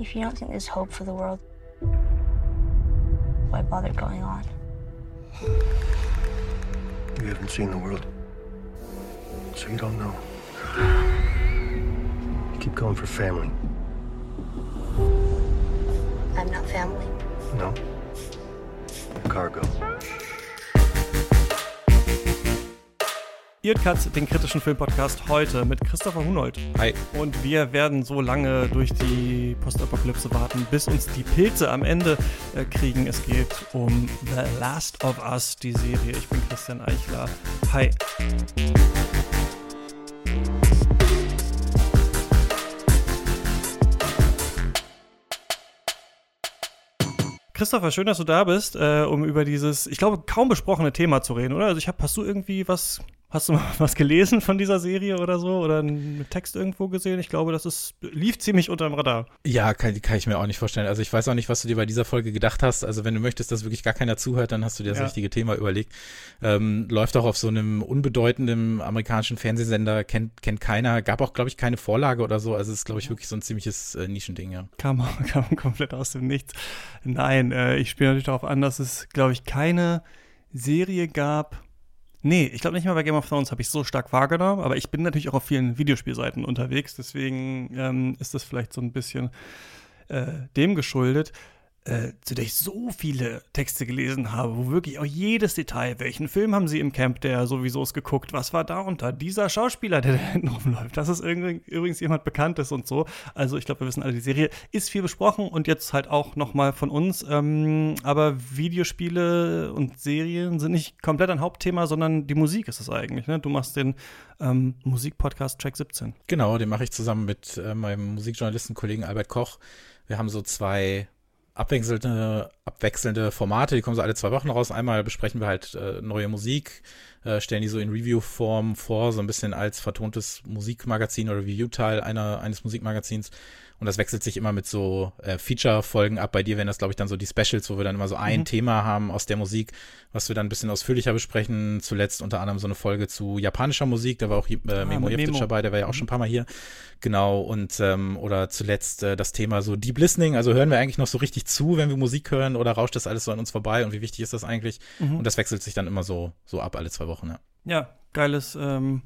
If you don't think there's hope for the world, why bother going on? You haven't seen the world, so you don't know. You keep going for family. I'm not family. No? Cargo. Ihr Cut, den kritischen Filmpodcast heute mit Christopher Hunold. Hi. Und wir werden so lange durch die Postapokalypse warten, bis uns die Pilze am Ende äh, kriegen. Es geht um The Last of Us, die Serie. Ich bin Christian Eichler. Hi. Christopher, schön, dass du da bist, äh, um über dieses, ich glaube, kaum besprochene Thema zu reden, oder? Also ich habe, hast du irgendwie was Hast du mal was gelesen von dieser Serie oder so? Oder einen Text irgendwo gesehen? Ich glaube, das ist, lief ziemlich unter dem Radar. Ja, kann, kann ich mir auch nicht vorstellen. Also ich weiß auch nicht, was du dir bei dieser Folge gedacht hast. Also wenn du möchtest, dass wirklich gar keiner zuhört, dann hast du dir das ja. richtige Thema überlegt. Ähm, läuft auch auf so einem unbedeutenden amerikanischen Fernsehsender, kennt, kennt keiner. Gab auch, glaube ich, keine Vorlage oder so. Also es ist, glaube ich, wirklich so ein ziemliches äh, Nischending, ja. Kam, kam komplett aus dem Nichts. Nein, äh, ich spiele natürlich darauf an, dass es, glaube ich, keine Serie gab, Nee, ich glaube nicht mal bei Game of Thrones habe ich so stark wahrgenommen, aber ich bin natürlich auch auf vielen Videospielseiten unterwegs, deswegen ähm, ist das vielleicht so ein bisschen äh, dem geschuldet äh, zu der ich so viele Texte gelesen habe, wo wirklich auch jedes Detail, welchen Film haben sie im Camp, der sowieso ist geguckt, was war da unter, dieser Schauspieler, der da hinten rumläuft, das ist übrigens jemand Bekanntes und so. Also ich glaube, wir wissen alle, die Serie ist viel besprochen und jetzt halt auch nochmal von uns. Ähm, aber Videospiele und Serien sind nicht komplett ein Hauptthema, sondern die Musik ist es eigentlich. Ne? Du machst den ähm, Musikpodcast Track 17. Genau, den mache ich zusammen mit äh, meinem Musikjournalistenkollegen Albert Koch. Wir haben so zwei abwechselnde, abwechselnde Formate, die kommen so alle zwei Wochen raus. Einmal besprechen wir halt äh, neue Musik, äh, stellen die so in Review-Form vor, so ein bisschen als vertontes Musikmagazin oder Review-Teil einer, eines Musikmagazins. Und das wechselt sich immer mit so äh, Feature-Folgen ab. Bei dir wären das, glaube ich, dann so die Specials, wo wir dann immer so ein mhm. Thema haben aus der Musik, was wir dann ein bisschen ausführlicher besprechen. Zuletzt unter anderem so eine Folge zu japanischer Musik. Da war auch äh, ah, Memo Jeftic dabei, der war ja auch mhm. schon ein paar Mal hier. Genau. Und ähm, oder zuletzt äh, das Thema so Deep Listening. Also hören wir eigentlich noch so richtig zu, wenn wir Musik hören oder rauscht das alles so an uns vorbei? Und wie wichtig ist das eigentlich? Mhm. Und das wechselt sich dann immer so, so ab alle zwei Wochen, ja. Ja, geiles ähm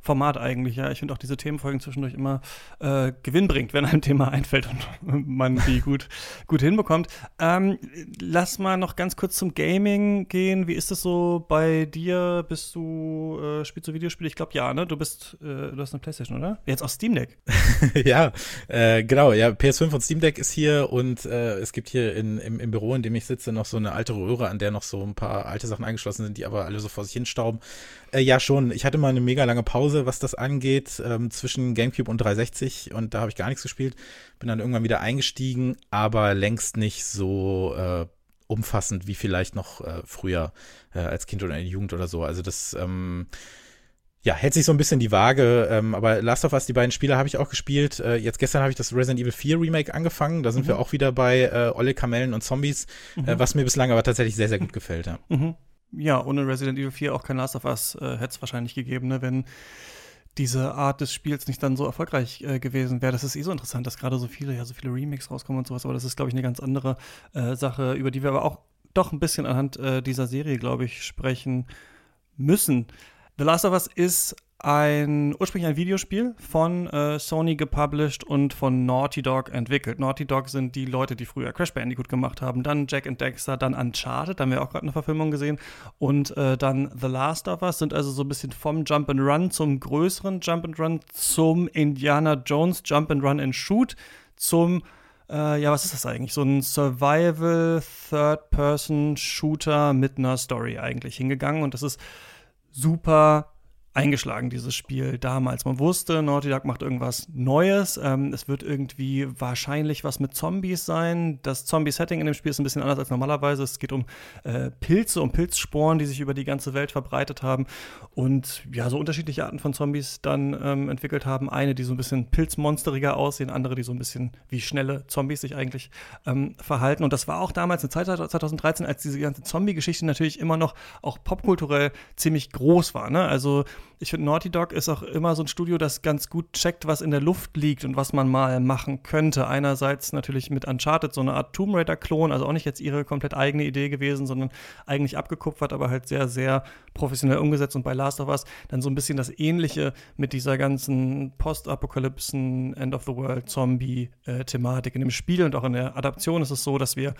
Format eigentlich, ja. Ich finde auch diese Themenfolgen zwischendurch immer äh, gewinnbringend, wenn ein Thema einfällt und man die gut, gut hinbekommt. Ähm, lass mal noch ganz kurz zum Gaming gehen. Wie ist es so bei dir? Bist du, äh, spielst du Videospiele? Ich glaube ja, ne? Du bist, äh, du hast eine Playstation, oder? Jetzt auch Steam Deck. ja, äh, genau. Ja, PS5 und Steam Deck ist hier und äh, es gibt hier in, im, im Büro, in dem ich sitze, noch so eine alte Röhre, an der noch so ein paar alte Sachen eingeschlossen sind, die aber alle so vor sich hinstauben. Äh, ja, schon. Ich hatte mal eine mega lange Pause, was das angeht, ähm, zwischen GameCube und 360 und da habe ich gar nichts gespielt. Bin dann irgendwann wieder eingestiegen, aber längst nicht so äh, umfassend wie vielleicht noch äh, früher äh, als Kind oder in der Jugend oder so. Also das ähm, ja, hält sich so ein bisschen die Waage, ähm, aber Last of Us, die beiden Spiele habe ich auch gespielt. Äh, jetzt gestern habe ich das Resident Evil 4 Remake angefangen. Da sind mhm. wir auch wieder bei äh, Olle Kamellen und Zombies, mhm. äh, was mir bislang aber tatsächlich sehr, sehr gut gefällt. Ja. Mhm ja, ohne Resident Evil 4 auch kein Last of Us äh, hätte es wahrscheinlich gegeben, ne, wenn diese Art des Spiels nicht dann so erfolgreich äh, gewesen wäre. Das ist eh so interessant, dass gerade so viele, ja, so viele Remakes rauskommen und sowas, aber das ist, glaube ich, eine ganz andere äh, Sache, über die wir aber auch doch ein bisschen anhand äh, dieser Serie, glaube ich, sprechen müssen. The Last of Us ist ein ursprünglich ein Videospiel von äh, Sony gepublished und von Naughty Dog entwickelt. Naughty Dog sind die Leute, die früher Crash Bandicoot gemacht haben, dann Jack and Dexter, dann Uncharted, da haben wir auch gerade eine Verfilmung gesehen und äh, dann The Last of Us sind also so ein bisschen vom Jump and Run zum größeren Jump and Run zum Indiana Jones Jump and Run and Shoot zum äh, ja, was ist das eigentlich? So ein Survival Third-Person-Shooter mit einer Story eigentlich hingegangen und das ist super eingeschlagen, dieses Spiel damals. Man wusste, Naughty Dog macht irgendwas Neues. Ähm, es wird irgendwie wahrscheinlich was mit Zombies sein. Das Zombie-Setting in dem Spiel ist ein bisschen anders als normalerweise. Es geht um äh, Pilze, um Pilzsporen, die sich über die ganze Welt verbreitet haben und ja, so unterschiedliche Arten von Zombies dann ähm, entwickelt haben. Eine, die so ein bisschen pilzmonsteriger aussehen, andere, die so ein bisschen wie schnelle Zombies sich eigentlich ähm, verhalten. Und das war auch damals eine Zeit 2013, als diese ganze Zombie-Geschichte natürlich immer noch auch popkulturell ziemlich groß war. Ne? Also ich finde, Naughty Dog ist auch immer so ein Studio, das ganz gut checkt, was in der Luft liegt und was man mal machen könnte. Einerseits natürlich mit Uncharted so eine Art Tomb Raider-Klon, also auch nicht jetzt ihre komplett eigene Idee gewesen, sondern eigentlich abgekupfert, aber halt sehr, sehr professionell umgesetzt. Und bei Last of Us dann so ein bisschen das Ähnliche mit dieser ganzen Postapokalypsen, End of the World, Zombie-Thematik. In dem Spiel und auch in der Adaption ist es so, dass wir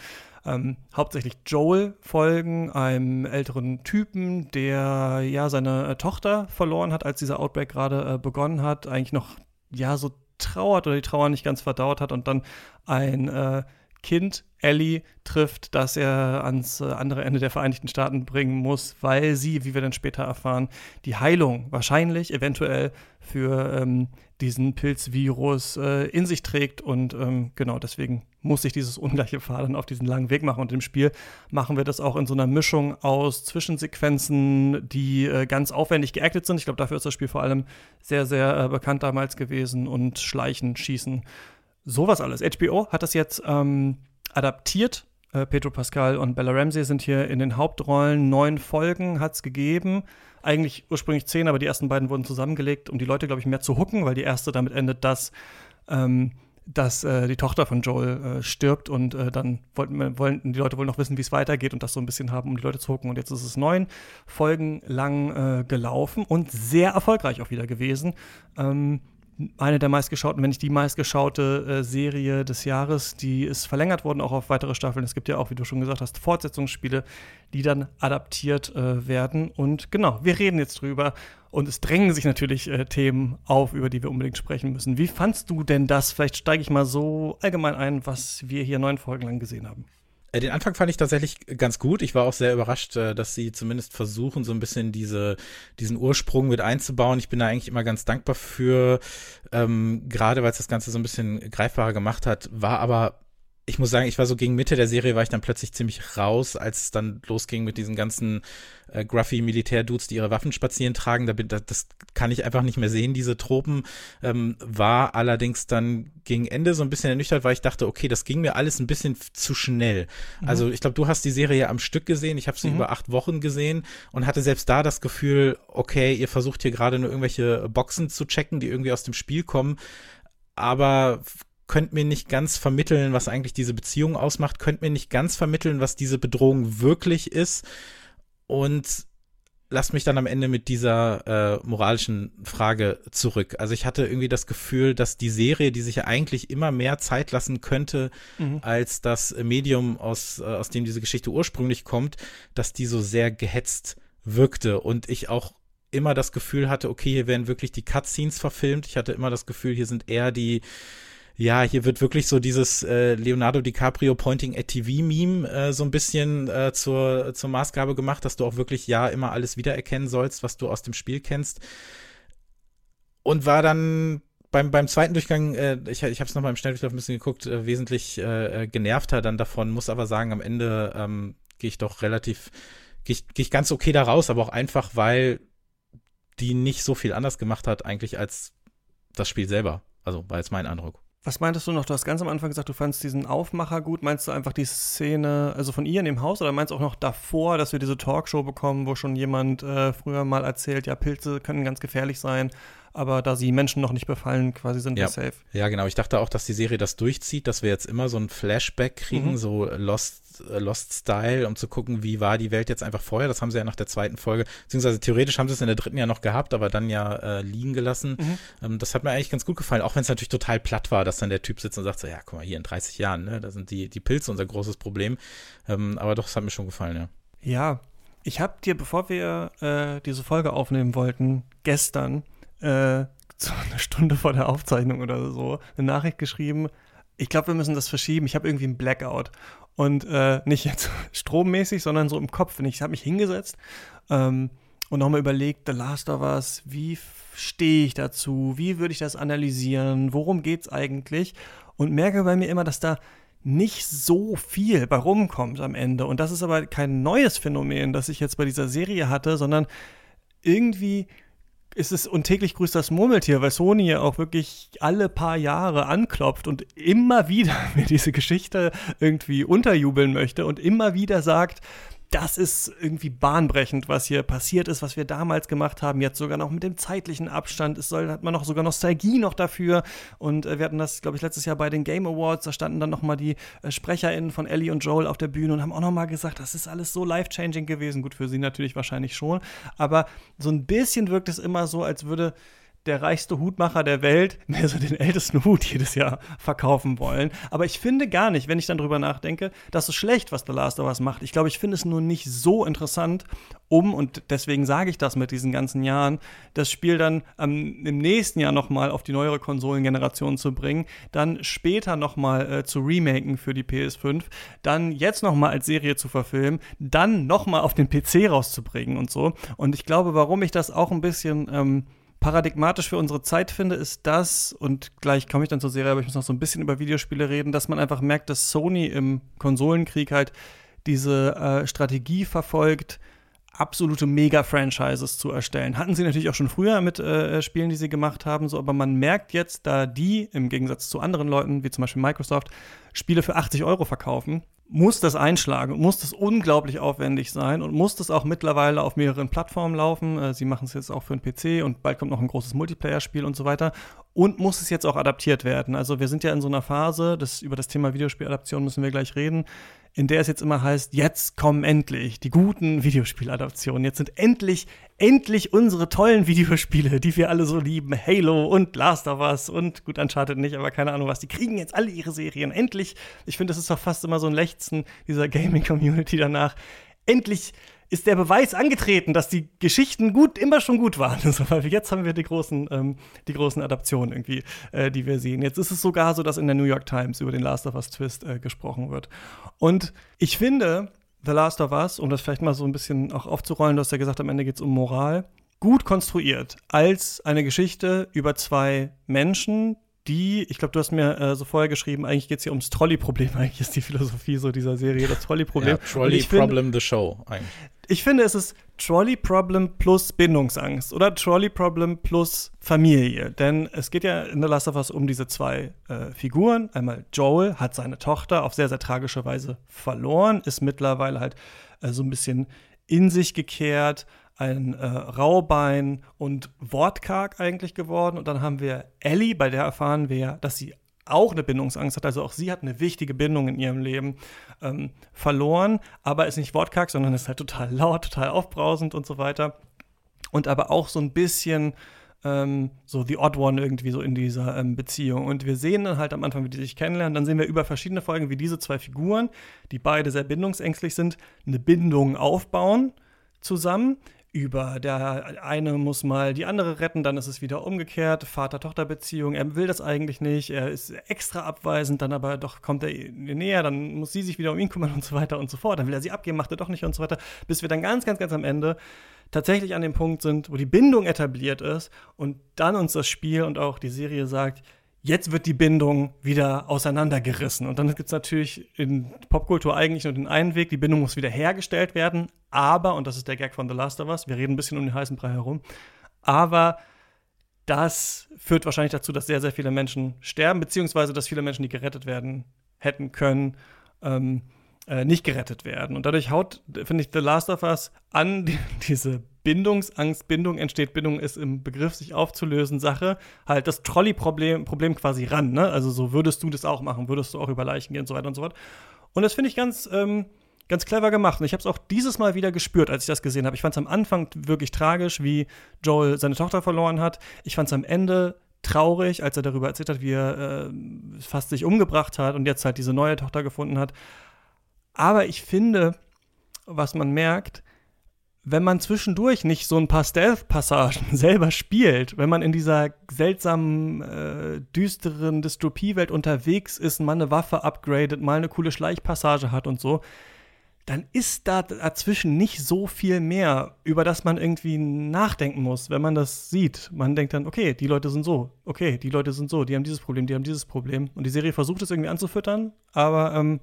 ähm, hauptsächlich Joel folgen, einem älteren Typen, der ja seine äh, Tochter verloren hat, als dieser Outbreak gerade äh, begonnen hat, eigentlich noch ja so trauert oder die Trauer nicht ganz verdaut hat und dann ein äh, Kind, Ellie, trifft, das er ans äh, andere Ende der Vereinigten Staaten bringen muss, weil sie, wie wir dann später erfahren, die Heilung wahrscheinlich, eventuell für ähm, diesen Pilzvirus äh, in sich trägt. Und ähm, genau deswegen muss sich dieses ungleiche Fahr dann auf diesen langen Weg machen. Und im Spiel machen wir das auch in so einer Mischung aus Zwischensequenzen, die äh, ganz aufwendig geactet sind. Ich glaube, dafür ist das Spiel vor allem sehr, sehr äh, bekannt damals gewesen und Schleichen, Schießen sowas alles. HBO hat das jetzt ähm, adaptiert. Äh, Pedro Pascal und Bella Ramsey sind hier in den Hauptrollen. Neun Folgen hat es gegeben. Eigentlich ursprünglich zehn, aber die ersten beiden wurden zusammengelegt, um die Leute, glaube ich, mehr zu hucken, weil die erste damit endet, dass, ähm, dass äh, die Tochter von Joel äh, stirbt und äh, dann wollten, wollten die Leute wohl noch wissen, wie es weitergeht und das so ein bisschen haben, um die Leute zu hucken. Und jetzt ist es neun Folgen lang äh, gelaufen und sehr erfolgreich auch wieder gewesen. Ähm, eine der meistgeschauten, wenn nicht die meistgeschaute äh, Serie des Jahres. Die ist verlängert worden, auch auf weitere Staffeln. Es gibt ja auch, wie du schon gesagt hast, Fortsetzungsspiele, die dann adaptiert äh, werden. Und genau, wir reden jetzt drüber. Und es drängen sich natürlich äh, Themen auf, über die wir unbedingt sprechen müssen. Wie fandst du denn das? Vielleicht steige ich mal so allgemein ein, was wir hier neun Folgen lang gesehen haben. Äh, den Anfang fand ich tatsächlich ganz gut. Ich war auch sehr überrascht, äh, dass sie zumindest versuchen, so ein bisschen diese, diesen Ursprung mit einzubauen. Ich bin da eigentlich immer ganz dankbar für, ähm, gerade weil es das Ganze so ein bisschen greifbarer gemacht hat, war aber ich muss sagen, ich war so gegen Mitte der Serie, war ich dann plötzlich ziemlich raus, als es dann losging mit diesen ganzen äh, gruffy Militärdudes, die ihre Waffen spazieren tragen. Da bin, das, das kann ich einfach nicht mehr sehen, diese Tropen. Ähm, war allerdings dann gegen Ende so ein bisschen ernüchtert, weil ich dachte, okay, das ging mir alles ein bisschen zu schnell. Mhm. Also ich glaube, du hast die Serie ja am Stück gesehen. Ich habe sie mhm. über acht Wochen gesehen und hatte selbst da das Gefühl, okay, ihr versucht hier gerade nur irgendwelche Boxen zu checken, die irgendwie aus dem Spiel kommen. Aber könnt mir nicht ganz vermitteln, was eigentlich diese Beziehung ausmacht, könnt mir nicht ganz vermitteln, was diese Bedrohung wirklich ist und lasst mich dann am Ende mit dieser äh, moralischen Frage zurück. Also ich hatte irgendwie das Gefühl, dass die Serie, die sich ja eigentlich immer mehr Zeit lassen könnte, mhm. als das Medium, aus, äh, aus dem diese Geschichte ursprünglich kommt, dass die so sehr gehetzt wirkte und ich auch immer das Gefühl hatte, okay, hier werden wirklich die Cutscenes verfilmt. Ich hatte immer das Gefühl, hier sind eher die ja, hier wird wirklich so dieses äh, Leonardo DiCaprio Pointing at TV-Meme äh, so ein bisschen äh, zur, zur Maßgabe gemacht, dass du auch wirklich ja immer alles wiedererkennen sollst, was du aus dem Spiel kennst. Und war dann beim, beim zweiten Durchgang, äh, ich, ich habe es noch mal im Schnelldurchlauf ein bisschen geguckt, äh, wesentlich äh, äh, genervter dann davon, muss aber sagen, am Ende ähm, gehe ich doch relativ, gehe ich, geh ich ganz okay da raus, aber auch einfach, weil die nicht so viel anders gemacht hat eigentlich als das Spiel selber. Also war jetzt mein Eindruck. Was meintest du noch? Du hast ganz am Anfang gesagt, du fandest diesen Aufmacher gut. Meinst du einfach die Szene, also von ihr in dem Haus, oder meinst du auch noch davor, dass wir diese Talkshow bekommen, wo schon jemand äh, früher mal erzählt, ja, Pilze können ganz gefährlich sein, aber da sie Menschen noch nicht befallen, quasi sind ja. wir safe. Ja, genau. Ich dachte auch, dass die Serie das durchzieht, dass wir jetzt immer so ein Flashback kriegen, mhm. so Lost, äh, Lost Style, um zu gucken, wie war die Welt jetzt einfach vorher. Das haben sie ja nach der zweiten Folge, beziehungsweise theoretisch haben sie es in der dritten ja noch gehabt, aber dann ja äh, liegen gelassen. Mhm. Ähm, das hat mir eigentlich ganz gut gefallen, auch wenn es natürlich total platt war, dass dann der Typ sitzt und sagt so, ja, guck mal, hier in 30 Jahren, ne, da sind die, die Pilze unser großes Problem. Ähm, aber doch, es hat mir schon gefallen, ja. Ja, ich habe dir, bevor wir äh, diese Folge aufnehmen wollten, gestern äh, so eine Stunde vor der Aufzeichnung oder so eine Nachricht geschrieben. Ich glaube, wir müssen das verschieben. Ich habe irgendwie einen Blackout. Und äh, nicht jetzt strommäßig, sondern so im Kopf. Und ich habe mich hingesetzt ähm, und nochmal überlegt, The Last of Us, wie stehe ich dazu? Wie würde ich das analysieren? Worum geht es eigentlich? Und merke bei mir immer, dass da nicht so viel bei rumkommt am Ende. Und das ist aber kein neues Phänomen, das ich jetzt bei dieser Serie hatte, sondern irgendwie ist es und täglich grüßt das Murmeltier, weil Sony ja auch wirklich alle paar Jahre anklopft und immer wieder mir diese Geschichte irgendwie unterjubeln möchte und immer wieder sagt, das ist irgendwie bahnbrechend, was hier passiert ist, was wir damals gemacht haben. Jetzt sogar noch mit dem zeitlichen Abstand. Es soll, hat man noch sogar Nostalgie noch dafür. Und äh, wir hatten das, glaube ich, letztes Jahr bei den Game Awards. Da standen dann noch mal die äh, SprecherInnen von Ellie und Joel auf der Bühne und haben auch noch mal gesagt, das ist alles so life-changing gewesen. Gut, für sie natürlich wahrscheinlich schon. Aber so ein bisschen wirkt es immer so, als würde der reichste Hutmacher der Welt mehr so den ältesten Hut jedes Jahr verkaufen wollen. Aber ich finde gar nicht, wenn ich dann drüber nachdenke, dass es schlecht, was The Last of Us macht. Ich glaube, ich finde es nur nicht so interessant, um, und deswegen sage ich das mit diesen ganzen Jahren, das Spiel dann ähm, im nächsten Jahr nochmal auf die neuere Konsolengeneration zu bringen, dann später nochmal äh, zu remaken für die PS5, dann jetzt nochmal als Serie zu verfilmen, dann nochmal auf den PC rauszubringen und so. Und ich glaube, warum ich das auch ein bisschen ähm, paradigmatisch für unsere Zeit finde, ist das, und gleich komme ich dann zur Serie, aber ich muss noch so ein bisschen über Videospiele reden, dass man einfach merkt, dass Sony im Konsolenkrieg halt diese äh, Strategie verfolgt, absolute Mega-Franchises zu erstellen. Hatten sie natürlich auch schon früher mit äh, Spielen, die sie gemacht haben, so, aber man merkt jetzt, da die im Gegensatz zu anderen Leuten, wie zum Beispiel Microsoft, Spiele für 80 Euro verkaufen, muss das einschlagen und muss das unglaublich aufwendig sein und muss das auch mittlerweile auf mehreren Plattformen laufen. Äh, sie machen es jetzt auch für den PC und bald kommt noch ein großes Multiplayer-Spiel und so weiter. Und muss es jetzt auch adaptiert werden. Also wir sind ja in so einer Phase, das, über das Thema Videospieladaption müssen wir gleich reden, in der es jetzt immer heißt, jetzt kommen endlich die guten Videospieladaptionen. Jetzt sind endlich, endlich unsere tollen Videospiele, die wir alle so lieben. Halo und Last of Us und gut, Uncharted nicht, aber keine Ahnung was. Die kriegen jetzt alle ihre Serien. Endlich, ich finde, das ist doch fast immer so ein Lechzen dieser Gaming-Community danach. Endlich ist der Beweis angetreten, dass die Geschichten gut, immer schon gut waren. Also, weil jetzt haben wir die großen, ähm, die großen Adaptionen irgendwie, äh, die wir sehen. Jetzt ist es sogar so, dass in der New York Times über den Last of Us Twist äh, gesprochen wird. Und ich finde, The Last of Us, um das vielleicht mal so ein bisschen auch aufzurollen, du hast ja gesagt, am Ende geht es um Moral, gut konstruiert als eine Geschichte über zwei Menschen, die, ich glaube, du hast mir äh, so vorher geschrieben, eigentlich geht es hier ums Trolley-Problem. Eigentlich ist die Philosophie so dieser Serie, das Trolley-Problem. Ja, Trolley-Problem, the show, eigentlich. Ich finde, es ist Trolley-Problem plus Bindungsangst oder Trolley-Problem plus Familie. Denn es geht ja in The Last of Us um diese zwei äh, Figuren. Einmal Joel hat seine Tochter auf sehr, sehr tragische Weise verloren, ist mittlerweile halt äh, so ein bisschen in sich gekehrt, ein äh, Raubein und wortkarg eigentlich geworden. Und dann haben wir Ellie, bei der erfahren wir, dass sie auch eine Bindungsangst hat. Also auch sie hat eine wichtige Bindung in ihrem Leben ähm, verloren, aber ist nicht wortkarg, sondern ist halt total laut, total aufbrausend und so weiter. Und aber auch so ein bisschen ähm, so The Odd One irgendwie so in dieser ähm, Beziehung. Und wir sehen dann halt am Anfang, wie die sich kennenlernen. Dann sehen wir über verschiedene Folgen, wie diese zwei Figuren, die beide sehr bindungsängstlich sind, eine Bindung aufbauen zusammen über der eine muss mal die andere retten, dann ist es wieder umgekehrt, Vater-Tochter-Beziehung, er will das eigentlich nicht, er ist extra abweisend, dann aber doch kommt er näher, dann muss sie sich wieder um ihn kümmern und so weiter und so fort, dann will er sie abgeben, macht er doch nicht und so weiter, bis wir dann ganz, ganz, ganz am Ende tatsächlich an dem Punkt sind, wo die Bindung etabliert ist und dann uns das Spiel und auch die Serie sagt, jetzt wird die Bindung wieder auseinandergerissen. Und dann gibt es natürlich in Popkultur eigentlich nur den einen Weg, die Bindung muss wieder hergestellt werden, aber, und das ist der Gag von The Last of Us, wir reden ein bisschen um den heißen Brei herum, aber das führt wahrscheinlich dazu, dass sehr, sehr viele Menschen sterben, beziehungsweise dass viele Menschen, die gerettet werden hätten können, ähm, äh, nicht gerettet werden. Und dadurch haut, finde ich, The Last of Us an die, diese Bindungsangst, Bindung entsteht, Bindung ist im Begriff sich aufzulösen Sache, halt das Trolley-Problem Problem quasi ran. Ne? Also so würdest du das auch machen, würdest du auch über Leichen gehen und so weiter und so fort. Und das finde ich ganz, ähm, ganz clever gemacht. Und ich habe es auch dieses Mal wieder gespürt, als ich das gesehen habe. Ich fand es am Anfang wirklich tragisch, wie Joel seine Tochter verloren hat. Ich fand es am Ende traurig, als er darüber erzählt hat, wie er äh, fast sich umgebracht hat und jetzt halt diese neue Tochter gefunden hat. Aber ich finde, was man merkt, wenn man zwischendurch nicht so ein paar Stealth-Passagen selber spielt, wenn man in dieser seltsamen, äh, düsteren Dystopiewelt unterwegs ist, mal eine Waffe upgradet, mal eine coole Schleichpassage hat und so, dann ist da dazwischen nicht so viel mehr, über das man irgendwie nachdenken muss, wenn man das sieht. Man denkt dann, okay, die Leute sind so, okay, die Leute sind so, die haben dieses Problem, die haben dieses Problem. Und die Serie versucht es irgendwie anzufüttern, aber ähm,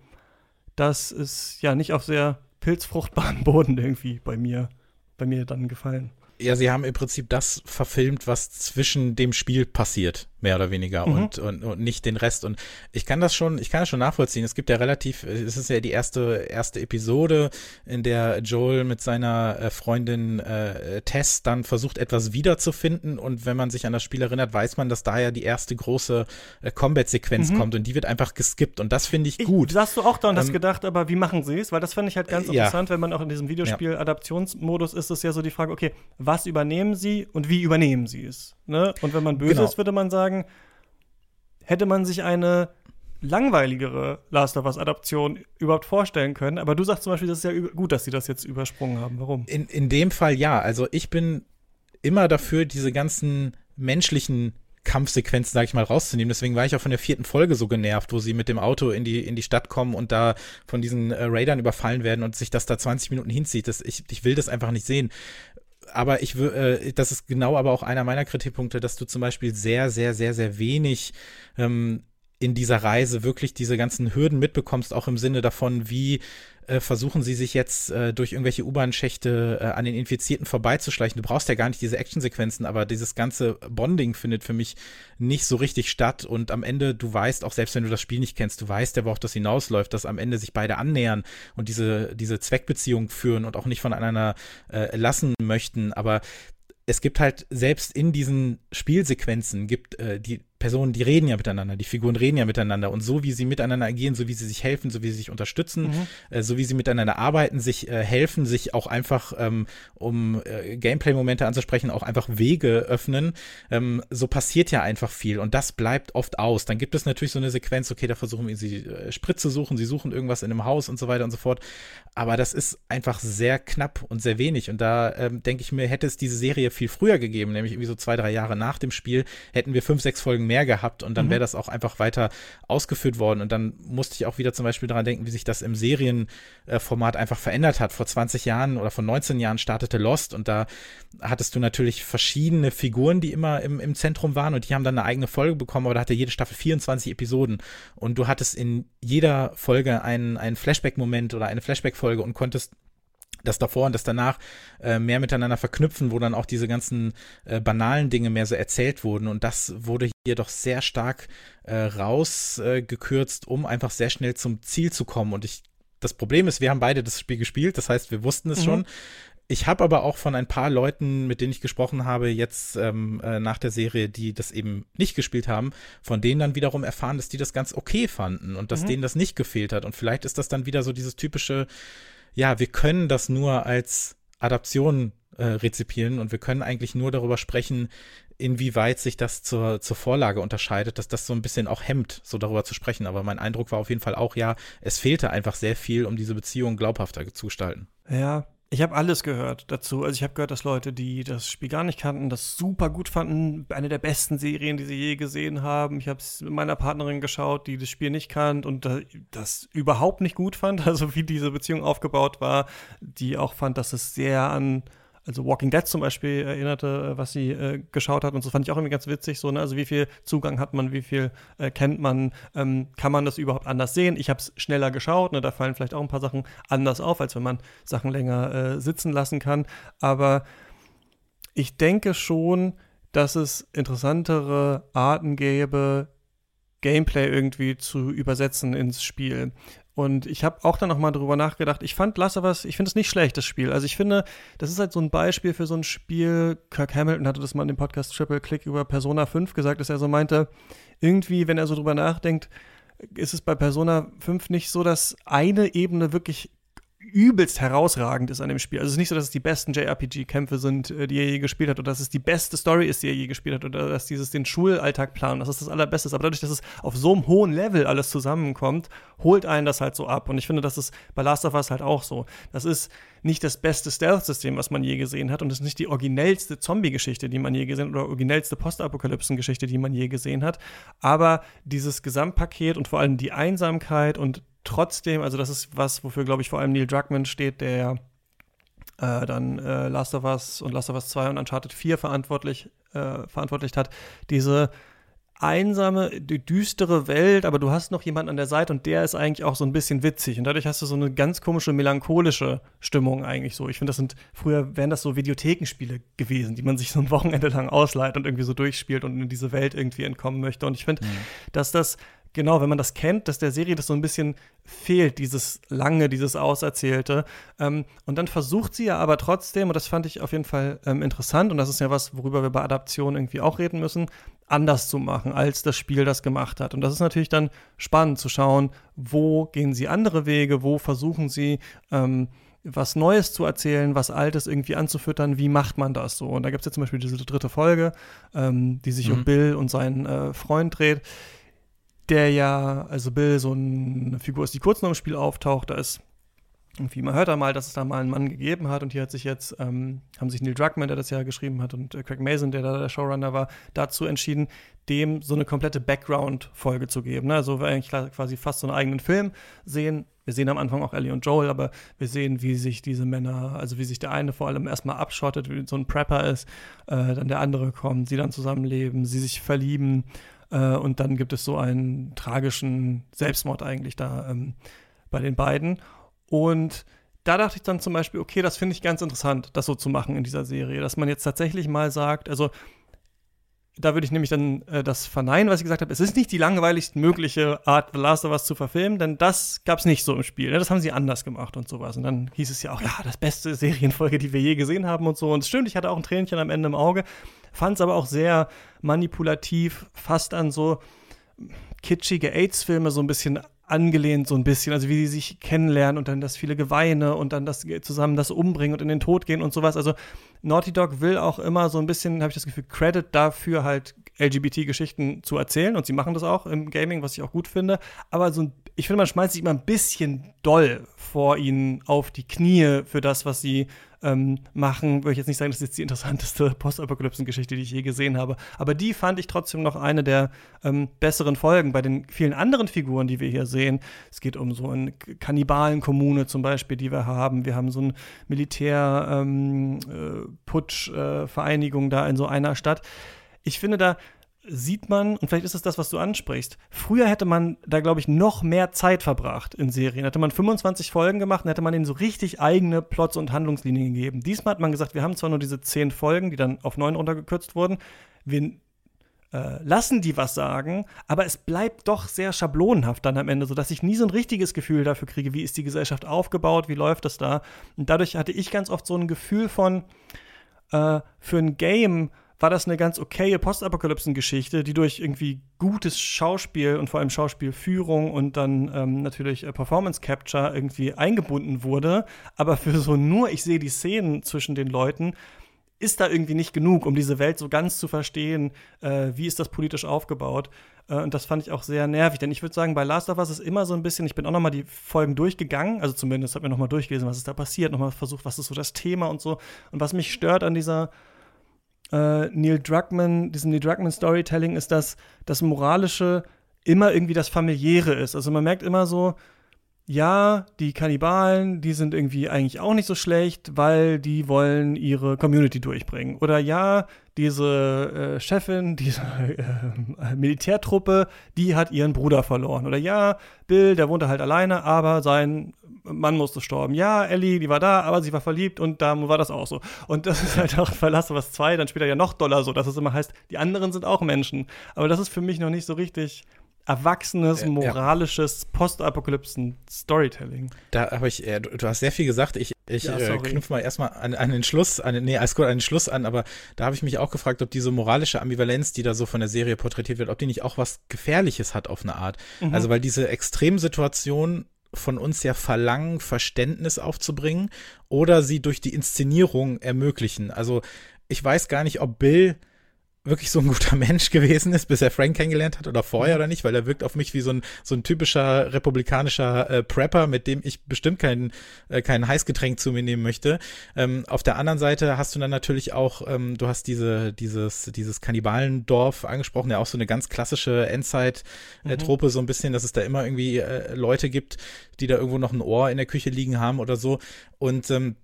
das ist ja nicht auf sehr pilzfruchtbaren Boden irgendwie bei mir, bei mir dann gefallen. Ja, sie haben im Prinzip das verfilmt, was zwischen dem Spiel passiert. Mehr oder weniger mhm. und, und, und nicht den Rest. Und ich kann das schon, ich kann das schon nachvollziehen. Es gibt ja relativ, es ist ja die erste, erste Episode, in der Joel mit seiner äh, Freundin äh, Tess dann versucht, etwas wiederzufinden. Und wenn man sich an das Spiel erinnert, weiß man, dass da ja die erste große äh, Combat-Sequenz mhm. kommt und die wird einfach geskippt. Und das finde ich gut. Ich, hast du auch daran ähm, das gedacht, aber wie machen sie es? Weil das fand ich halt ganz äh, interessant, ja. wenn man auch in diesem Videospiel-Adaptionsmodus ist, ist ja so die Frage, okay, was übernehmen sie und wie übernehmen sie es? Ne? Und wenn man böse genau. ist, würde man sagen, hätte man sich eine langweiligere Last of Us-Adaption überhaupt vorstellen können. Aber du sagst zum Beispiel, das ist ja gut, dass sie das jetzt übersprungen haben. Warum? In, in dem Fall ja. Also ich bin immer dafür, diese ganzen menschlichen Kampfsequenzen, sage ich mal, rauszunehmen. Deswegen war ich auch von der vierten Folge so genervt, wo sie mit dem Auto in die, in die Stadt kommen und da von diesen äh, Raidern überfallen werden und sich das da 20 Minuten hinzieht. Das, ich, ich will das einfach nicht sehen aber ich äh, das ist genau aber auch einer meiner Kritikpunkte, dass du zum Beispiel sehr, sehr, sehr, sehr wenig ähm, in dieser Reise wirklich diese ganzen Hürden mitbekommst, auch im Sinne davon, wie äh, versuchen sie sich jetzt äh, durch irgendwelche U-Bahn-Schächte äh, an den Infizierten vorbeizuschleichen. Du brauchst ja gar nicht diese Actionsequenzen, aber dieses ganze Bonding findet für mich nicht so richtig statt. Und am Ende, du weißt, auch selbst wenn du das Spiel nicht kennst, du weißt ja, worauf das hinausläuft, dass am Ende sich beide annähern und diese, diese Zweckbeziehung führen und auch nicht voneinander äh, lassen möchten. Aber es gibt halt selbst in diesen Spielsequenzen gibt äh, die Personen, die reden ja miteinander, die Figuren reden ja miteinander und so wie sie miteinander agieren, so wie sie sich helfen, so wie sie sich unterstützen, mhm. äh, so wie sie miteinander arbeiten, sich äh, helfen, sich auch einfach, ähm, um äh, Gameplay-Momente anzusprechen, auch einfach Wege öffnen, ähm, so passiert ja einfach viel und das bleibt oft aus. Dann gibt es natürlich so eine Sequenz, okay, da versuchen sie äh, Sprit zu suchen, sie suchen irgendwas in einem Haus und so weiter und so fort, aber das ist einfach sehr knapp und sehr wenig und da ähm, denke ich mir, hätte es diese Serie viel früher gegeben, nämlich irgendwie so zwei, drei Jahre nach dem Spiel, hätten wir fünf, sechs Folgen mehr gehabt und dann mhm. wäre das auch einfach weiter ausgeführt worden. Und dann musste ich auch wieder zum Beispiel daran denken, wie sich das im Serienformat einfach verändert hat. Vor 20 Jahren oder vor 19 Jahren startete Lost und da hattest du natürlich verschiedene Figuren, die immer im, im Zentrum waren und die haben dann eine eigene Folge bekommen, aber da hatte jede Staffel 24 Episoden und du hattest in jeder Folge einen, einen Flashback-Moment oder eine Flashback-Folge und konntest das davor und das danach äh, mehr miteinander verknüpfen, wo dann auch diese ganzen äh, banalen Dinge mehr so erzählt wurden. Und das wurde hier doch sehr stark äh, rausgekürzt, um einfach sehr schnell zum Ziel zu kommen. Und ich, das Problem ist, wir haben beide das Spiel gespielt, das heißt, wir wussten es mhm. schon. Ich habe aber auch von ein paar Leuten, mit denen ich gesprochen habe, jetzt ähm, äh, nach der Serie, die das eben nicht gespielt haben, von denen dann wiederum erfahren, dass die das ganz okay fanden und dass mhm. denen das nicht gefehlt hat. Und vielleicht ist das dann wieder so dieses typische, ja, wir können das nur als Adaption äh, rezipieren und wir können eigentlich nur darüber sprechen, inwieweit sich das zur, zur Vorlage unterscheidet, dass das so ein bisschen auch hemmt, so darüber zu sprechen. Aber mein Eindruck war auf jeden Fall auch, ja, es fehlte einfach sehr viel, um diese Beziehung glaubhafter zu gestalten. Ja, ich habe alles gehört dazu. Also ich habe gehört, dass Leute, die das Spiel gar nicht kannten, das super gut fanden. Eine der besten Serien, die sie je gesehen haben. Ich habe es mit meiner Partnerin geschaut, die das Spiel nicht kannt und das überhaupt nicht gut fand. Also wie diese Beziehung aufgebaut war, die auch fand, dass es sehr an also Walking Dead zum Beispiel erinnerte, äh, was sie äh, geschaut hat. Und das fand ich auch irgendwie ganz witzig. So, ne? Also wie viel Zugang hat man, wie viel äh, kennt man, ähm, kann man das überhaupt anders sehen? Ich habe es schneller geschaut, ne? da fallen vielleicht auch ein paar Sachen anders auf, als wenn man Sachen länger äh, sitzen lassen kann. Aber ich denke schon, dass es interessantere Arten gäbe, Gameplay irgendwie zu übersetzen ins Spiel. Und ich habe auch dann nochmal drüber nachgedacht. Ich fand Last of Us, ich finde es nicht schlecht, das Spiel. Also ich finde, das ist halt so ein Beispiel für so ein Spiel. Kirk Hamilton hatte das mal in dem Podcast Triple Click über Persona 5 gesagt, dass er so meinte, irgendwie, wenn er so drüber nachdenkt, ist es bei Persona 5 nicht so, dass eine Ebene wirklich übelst herausragend ist an dem Spiel. Also es ist nicht so, dass es die besten JRPG-Kämpfe sind, äh, die er je gespielt hat, oder dass es die beste Story ist, die er je gespielt hat, oder dass dieses den Schulalltag planen, dass es das allerbeste ist. Aber dadurch, dass es auf so einem hohen Level alles zusammenkommt, holt einen das halt so ab. Und ich finde, das ist bei Last of Us halt auch so. Das ist nicht das beste Stealth-System, was man je gesehen hat, und es ist nicht die originellste Zombie-Geschichte, die man je gesehen hat, oder originellste Postapokalypsen-Geschichte, die man je gesehen hat. Aber dieses Gesamtpaket und vor allem die Einsamkeit und trotzdem, also das ist was, wofür, glaube ich, vor allem Neil Druckmann steht, der äh, dann äh, Last of Us und Last of Us 2 und Uncharted 4 verantwortlich, äh, verantwortlich hat, diese einsame, düstere Welt, aber du hast noch jemanden an der Seite und der ist eigentlich auch so ein bisschen witzig. Und dadurch hast du so eine ganz komische, melancholische Stimmung eigentlich so. Ich finde, das sind, früher wären das so Videothekenspiele gewesen, die man sich so ein Wochenende lang ausleiht und irgendwie so durchspielt und in diese Welt irgendwie entkommen möchte. Und ich finde, mhm. dass das genau, wenn man das kennt, dass der Serie das so ein bisschen fehlt, dieses lange, dieses Auserzählte. Ähm, und dann versucht sie ja aber trotzdem, und das fand ich auf jeden Fall ähm, interessant, und das ist ja was, worüber wir bei Adaption irgendwie auch reden müssen, anders zu machen, als das Spiel das gemacht hat. Und das ist natürlich dann spannend zu schauen, wo gehen sie andere Wege, wo versuchen sie, ähm, was Neues zu erzählen, was Altes irgendwie anzufüttern, wie macht man das so? Und da gibt es ja zum Beispiel diese dritte Folge, ähm, die sich mhm. um Bill und seinen äh, Freund dreht der ja, also Bill, so eine Figur ist, die kurz noch im Spiel auftaucht, da ist irgendwie, man hört da mal, dass es da mal einen Mann gegeben hat und hier hat sich jetzt, ähm, haben sich Neil Druckmann, der das ja geschrieben hat, und äh, Craig Mason, der da der Showrunner war, dazu entschieden, dem so eine komplette Background-Folge zu geben. Ne? Also wir eigentlich quasi fast so einen eigenen Film sehen. Wir sehen am Anfang auch Ellie und Joel, aber wir sehen, wie sich diese Männer, also wie sich der eine vor allem erstmal abschottet, wie so ein Prepper ist, äh, dann der andere kommt, sie dann zusammenleben, sie sich verlieben äh, und dann gibt es so einen tragischen Selbstmord eigentlich da ähm, bei den beiden. Und da dachte ich dann zum Beispiel, okay, das finde ich ganz interessant, das so zu machen in dieser Serie, dass man jetzt tatsächlich mal sagt, also da würde ich nämlich dann äh, das verneinen, was ich gesagt habe. Es ist nicht die langweiligst mögliche Art, The Last of Us zu verfilmen, denn das gab es nicht so im Spiel. Ne? Das haben sie anders gemacht und sowas. Und dann hieß es ja auch, ja, das beste Serienfolge, die wir je gesehen haben und so. Und es stimmt, ich hatte auch ein Tränchen am Ende im Auge, fand es aber auch sehr manipulativ, fast an so kitschige AIDS-Filme so ein bisschen angelehnt, so ein bisschen. Also wie sie sich kennenlernen und dann das viele Geweine und dann das zusammen das umbringen und in den Tod gehen und sowas. Also Naughty Dog will auch immer so ein bisschen, habe ich das Gefühl, Credit dafür halt LGBT-Geschichten zu erzählen und sie machen das auch im Gaming, was ich auch gut finde. Aber so ein, ich finde, man schmeißt sich immer ein bisschen doll vor ihnen auf die Knie für das, was sie ähm, machen. Würde ich jetzt nicht sagen, das ist jetzt die interessanteste Postapokalypsen-Geschichte, die ich je gesehen habe. Aber die fand ich trotzdem noch eine der ähm, besseren Folgen. Bei den vielen anderen Figuren, die wir hier sehen, es geht um so eine Kannibalen-Kommune zum Beispiel, die wir haben. Wir haben so eine Militär-Putsch-Vereinigung ähm, äh, da in so einer Stadt. Ich finde, da sieht man, und vielleicht ist es das, was du ansprichst, früher hätte man da, glaube ich, noch mehr Zeit verbracht in Serien. Hätte man 25 Folgen gemacht, dann hätte man ihnen so richtig eigene Plots und Handlungslinien gegeben. Diesmal hat man gesagt, wir haben zwar nur diese 10 Folgen, die dann auf 9 runtergekürzt wurden, wir äh, lassen die was sagen, aber es bleibt doch sehr schablonenhaft dann am Ende, sodass ich nie so ein richtiges Gefühl dafür kriege, wie ist die Gesellschaft aufgebaut, wie läuft das da. Und dadurch hatte ich ganz oft so ein Gefühl von, äh, für ein Game, war das eine ganz okaye Postapokalypsen-Geschichte, die durch irgendwie gutes Schauspiel und vor allem Schauspielführung und dann ähm, natürlich äh, Performance Capture irgendwie eingebunden wurde. Aber für so nur, ich sehe die Szenen zwischen den Leuten, ist da irgendwie nicht genug, um diese Welt so ganz zu verstehen, äh, wie ist das politisch aufgebaut. Äh, und das fand ich auch sehr nervig, denn ich würde sagen, bei Last of Us ist immer so ein bisschen, ich bin auch noch mal die Folgen durchgegangen, also zumindest habe mir noch mal durchgelesen, was ist da passiert, noch mal versucht, was ist so das Thema und so. Und was mich stört an dieser äh, Neil Druckmann, diesem Neil Druckmann Storytelling ist, dass das Moralische immer irgendwie das Familiäre ist. Also man merkt immer so, ja, die Kannibalen, die sind irgendwie eigentlich auch nicht so schlecht, weil die wollen ihre Community durchbringen. Oder ja, diese äh, Chefin, diese äh, Militärtruppe, die hat ihren Bruder verloren. Oder ja, Bill, der wohnte halt alleine, aber sein Mann musste sterben. Ja, Ellie, die war da, aber sie war verliebt und da war das auch so. Und das ist halt auch Verlasse was zwei, dann später ja noch doller so, dass es immer heißt, die anderen sind auch Menschen. Aber das ist für mich noch nicht so richtig erwachsenes, moralisches ja. Postapokalypsen-Storytelling. Da habe ich, äh, du, du, hast sehr viel gesagt. Ich, ich ja, äh, knüpfe mal erstmal an, an den Schluss, an, nee, alles gut, an den Schluss an, aber da habe ich mich auch gefragt, ob diese moralische Ambivalenz, die da so von der Serie porträtiert wird, ob die nicht auch was Gefährliches hat auf eine Art. Mhm. Also, weil diese Extremsituation von uns ja verlangen, Verständnis aufzubringen oder sie durch die Inszenierung ermöglichen. Also, ich weiß gar nicht, ob Bill wirklich so ein guter Mensch gewesen ist, bis er Frank kennengelernt hat oder vorher mhm. oder nicht, weil er wirkt auf mich wie so ein, so ein typischer republikanischer äh, Prepper, mit dem ich bestimmt kein, äh, kein Heißgetränk zu mir nehmen möchte. Ähm, auf der anderen Seite hast du dann natürlich auch, ähm, du hast diese, dieses, dieses Kannibalendorf angesprochen, ja auch so eine ganz klassische Endzeit-Trope, mhm. so ein bisschen, dass es da immer irgendwie äh, Leute gibt, die da irgendwo noch ein Ohr in der Küche liegen haben oder so. Und ähm,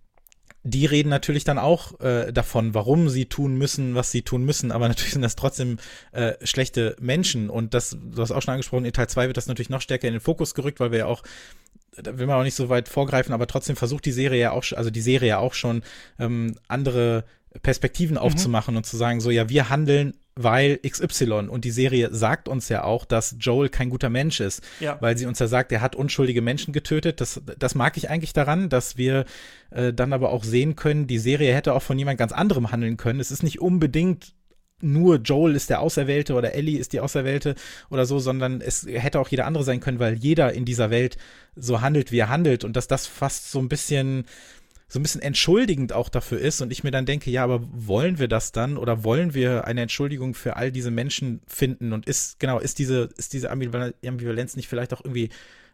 die reden natürlich dann auch äh, davon, warum sie tun müssen, was sie tun müssen, aber natürlich sind das trotzdem äh, schlechte Menschen. Und das, du hast auch schon angesprochen, in Teil 2 wird das natürlich noch stärker in den Fokus gerückt, weil wir ja auch da will man auch nicht so weit vorgreifen, aber trotzdem versucht die Serie ja auch, also die Serie ja auch schon ähm, andere Perspektiven mhm. aufzumachen mhm. und zu sagen, so ja, wir handeln weil XY und die Serie sagt uns ja auch, dass Joel kein guter Mensch ist, ja. weil sie uns ja sagt, er hat unschuldige Menschen getötet. Das, das mag ich eigentlich daran, dass wir äh, dann aber auch sehen können, die Serie hätte auch von jemand ganz anderem handeln können. Es ist nicht unbedingt nur Joel ist der Auserwählte oder Ellie ist die Auserwählte oder so, sondern es hätte auch jeder andere sein können, weil jeder in dieser Welt so handelt, wie er handelt und dass das fast so ein bisschen so ein bisschen entschuldigend auch dafür ist und ich mir dann denke, ja, aber wollen wir das dann oder wollen wir eine Entschuldigung für all diese Menschen finden und ist, genau, ist diese, ist diese Ambivalenz nicht vielleicht auch irgendwie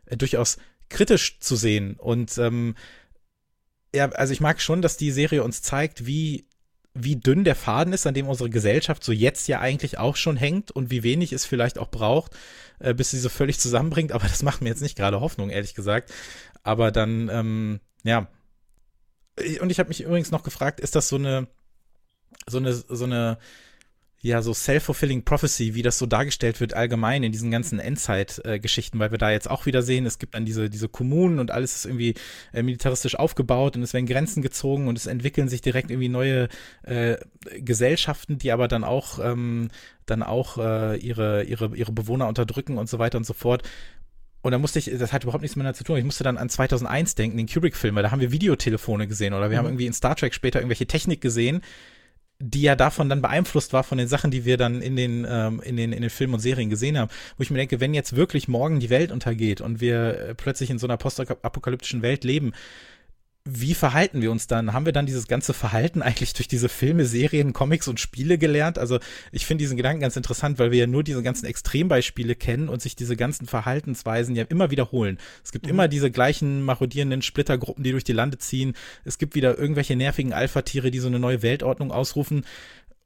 äh, durchaus kritisch zu sehen und ähm, ja, also ich mag schon, dass die Serie uns zeigt, wie wie dünn der Faden ist, an dem unsere Gesellschaft so jetzt ja eigentlich auch schon hängt und wie wenig es vielleicht auch braucht, äh, bis sie so völlig zusammenbringt. Aber das macht mir jetzt nicht gerade Hoffnung, ehrlich gesagt. Aber dann, ähm, ja, und ich habe mich übrigens noch gefragt, ist das so eine, so eine, so eine, ja, so self-fulfilling prophecy, wie das so dargestellt wird allgemein in diesen ganzen Endzeit-Geschichten, weil wir da jetzt auch wieder sehen, es gibt dann diese, diese Kommunen und alles ist irgendwie äh, militaristisch aufgebaut und es werden Grenzen gezogen und es entwickeln sich direkt irgendwie neue äh, Gesellschaften, die aber dann auch, ähm, dann auch äh, ihre, ihre, ihre Bewohner unterdrücken und so weiter und so fort. Und da musste ich, das hat überhaupt nichts miteinander zu tun. Ich musste dann an 2001 denken, den Kubrick-Film, weil da haben wir Videotelefone gesehen oder wir mhm. haben irgendwie in Star Trek später irgendwelche Technik gesehen, die ja davon dann beeinflusst war von den Sachen, die wir dann in den, ähm, in den, in den Filmen und Serien gesehen haben. Wo ich mir denke, wenn jetzt wirklich morgen die Welt untergeht und wir äh, plötzlich in so einer postapokalyptischen Welt leben, wie verhalten wir uns dann? Haben wir dann dieses ganze Verhalten eigentlich durch diese Filme, Serien, Comics und Spiele gelernt? Also ich finde diesen Gedanken ganz interessant, weil wir ja nur diese ganzen Extrembeispiele kennen und sich diese ganzen Verhaltensweisen ja immer wiederholen. Es gibt mhm. immer diese gleichen marodierenden Splittergruppen, die durch die Lande ziehen. Es gibt wieder irgendwelche nervigen Alpha-Tiere, die so eine neue Weltordnung ausrufen.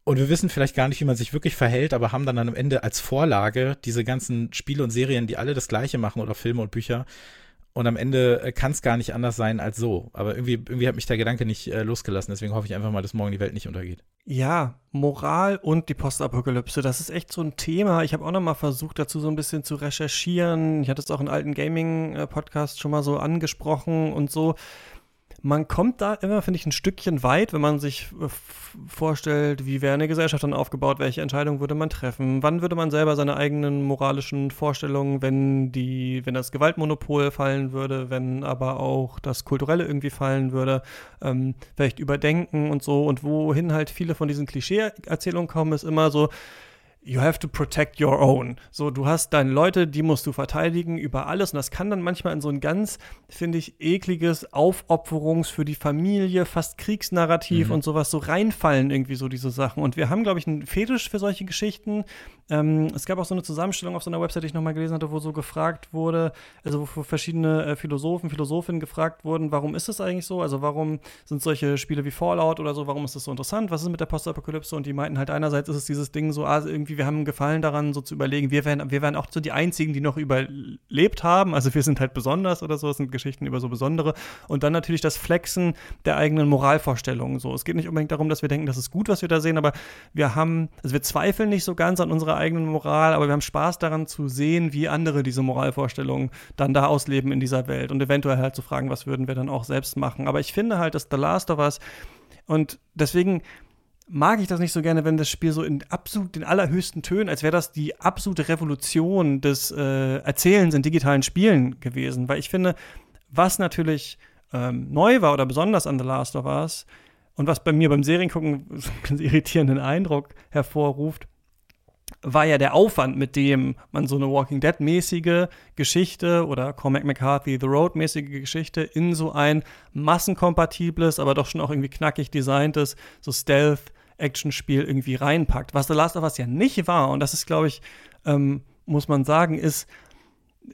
Und wir wissen vielleicht gar nicht, wie man sich wirklich verhält, aber haben dann am Ende als Vorlage diese ganzen Spiele und Serien, die alle das Gleiche machen oder Filme und Bücher und am Ende äh, kann es gar nicht anders sein als so. Aber irgendwie, irgendwie hat mich der Gedanke nicht äh, losgelassen. Deswegen hoffe ich einfach mal, dass morgen die Welt nicht untergeht. Ja, Moral und die Postapokalypse, das ist echt so ein Thema. Ich habe auch noch mal versucht, dazu so ein bisschen zu recherchieren. Ich hatte es auch in alten Gaming-Podcasts schon mal so angesprochen und so man kommt da immer, finde ich, ein Stückchen weit, wenn man sich äh, vorstellt, wie wäre eine Gesellschaft dann aufgebaut, welche Entscheidungen würde man treffen, wann würde man selber seine eigenen moralischen Vorstellungen, wenn die, wenn das Gewaltmonopol fallen würde, wenn aber auch das Kulturelle irgendwie fallen würde, ähm, vielleicht überdenken und so. Und wohin halt viele von diesen Klischee-Erzählungen kommen, ist immer so, you have to protect your own. So, du hast deine Leute, die musst du verteidigen über alles. Und das kann dann manchmal in so ein ganz, finde ich, ekliges Aufopferungs für die Familie, fast Kriegsnarrativ mhm. und sowas so reinfallen, irgendwie so diese Sachen. Und wir haben, glaube ich, einen Fetisch für solche Geschichten. Ähm, es gab auch so eine Zusammenstellung auf so einer Website, die ich nochmal gelesen hatte, wo so gefragt wurde, also wo verschiedene äh, Philosophen, Philosophinnen gefragt wurden, warum ist es eigentlich so? Also warum sind solche Spiele wie Fallout oder so, warum ist das so interessant? Was ist mit der Postapokalypse? Und die meinten halt einerseits ist es dieses Ding so, ah, irgendwie, wir haben Gefallen daran, so zu überlegen, wir wären, wir wären auch so die Einzigen, die noch überlebt haben. Also wir sind halt besonders oder so, es sind Geschichten über so besondere. Und dann natürlich das Flexen der eigenen Moralvorstellungen. So, es geht nicht unbedingt darum, dass wir denken, das ist gut, was wir da sehen, aber wir haben, also wir zweifeln nicht so ganz an unserer eigenen Moral, aber wir haben Spaß daran zu sehen, wie andere diese Moralvorstellungen dann da ausleben in dieser Welt und eventuell halt zu fragen, was würden wir dann auch selbst machen. Aber ich finde halt, dass The Last of Us und deswegen mag ich das nicht so gerne, wenn das Spiel so in absolut den allerhöchsten Tönen, als wäre das die absolute Revolution des äh, Erzählens in digitalen Spielen gewesen. Weil ich finde, was natürlich ähm, neu war oder besonders an The Last of Us und was bei mir beim Seriengucken so einen ganz irritierenden Eindruck hervorruft, war ja der Aufwand, mit dem man so eine Walking Dead-mäßige Geschichte oder Cormac McCarthy The Road-mäßige Geschichte in so ein massenkompatibles, aber doch schon auch irgendwie knackig designtes, so Stealth-Action-Spiel irgendwie reinpackt. Was The Last of Us ja nicht war, und das ist, glaube ich, ähm, muss man sagen, ist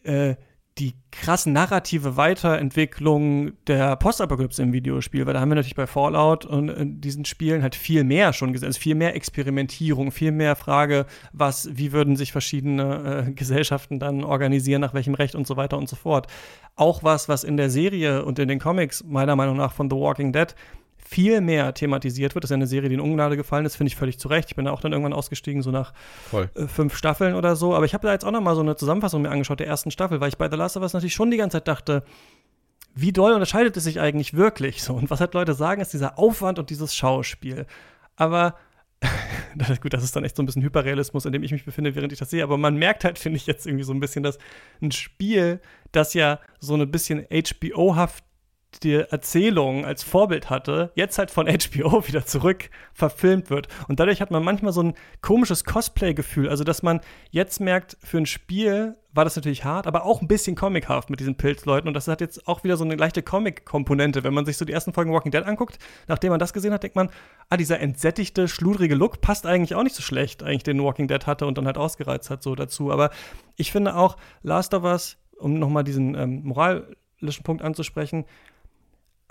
äh, die krassen narrative Weiterentwicklung der Postapokalypse im Videospiel, weil da haben wir natürlich bei Fallout und in diesen Spielen halt viel mehr schon gesehen, also viel mehr Experimentierung, viel mehr Frage, was, wie würden sich verschiedene äh, Gesellschaften dann organisieren, nach welchem Recht und so weiter und so fort. Auch was, was in der Serie und in den Comics meiner Meinung nach von The Walking Dead viel mehr thematisiert wird. Das ist ja eine Serie, die in Ungnade gefallen ist, finde ich völlig zu Recht. Ich bin da auch dann irgendwann ausgestiegen, so nach äh, fünf Staffeln oder so. Aber ich habe da jetzt auch noch mal so eine Zusammenfassung mir angeschaut der ersten Staffel, weil ich bei The Last of Us natürlich schon die ganze Zeit dachte, wie doll unterscheidet es sich eigentlich wirklich so? Und was halt Leute sagen, ist dieser Aufwand und dieses Schauspiel. Aber gut, das ist dann echt so ein bisschen Hyperrealismus, in dem ich mich befinde, während ich das sehe. Aber man merkt halt, finde ich, jetzt irgendwie so ein bisschen, dass ein Spiel, das ja so ein bisschen HBO-haft die Erzählung als Vorbild hatte, jetzt halt von HBO wieder zurück verfilmt wird. Und dadurch hat man manchmal so ein komisches Cosplay-Gefühl. Also, dass man jetzt merkt, für ein Spiel war das natürlich hart, aber auch ein bisschen comichaft mit diesen Pilzleuten. Und das hat jetzt auch wieder so eine leichte Comic-Komponente. Wenn man sich so die ersten Folgen Walking Dead anguckt, nachdem man das gesehen hat, denkt man, ah, dieser entsättigte, schludrige Look passt eigentlich auch nicht so schlecht, eigentlich den Walking Dead hatte und dann halt ausgereizt hat so dazu. Aber ich finde auch Last of Us, um nochmal diesen ähm, moralischen Punkt anzusprechen,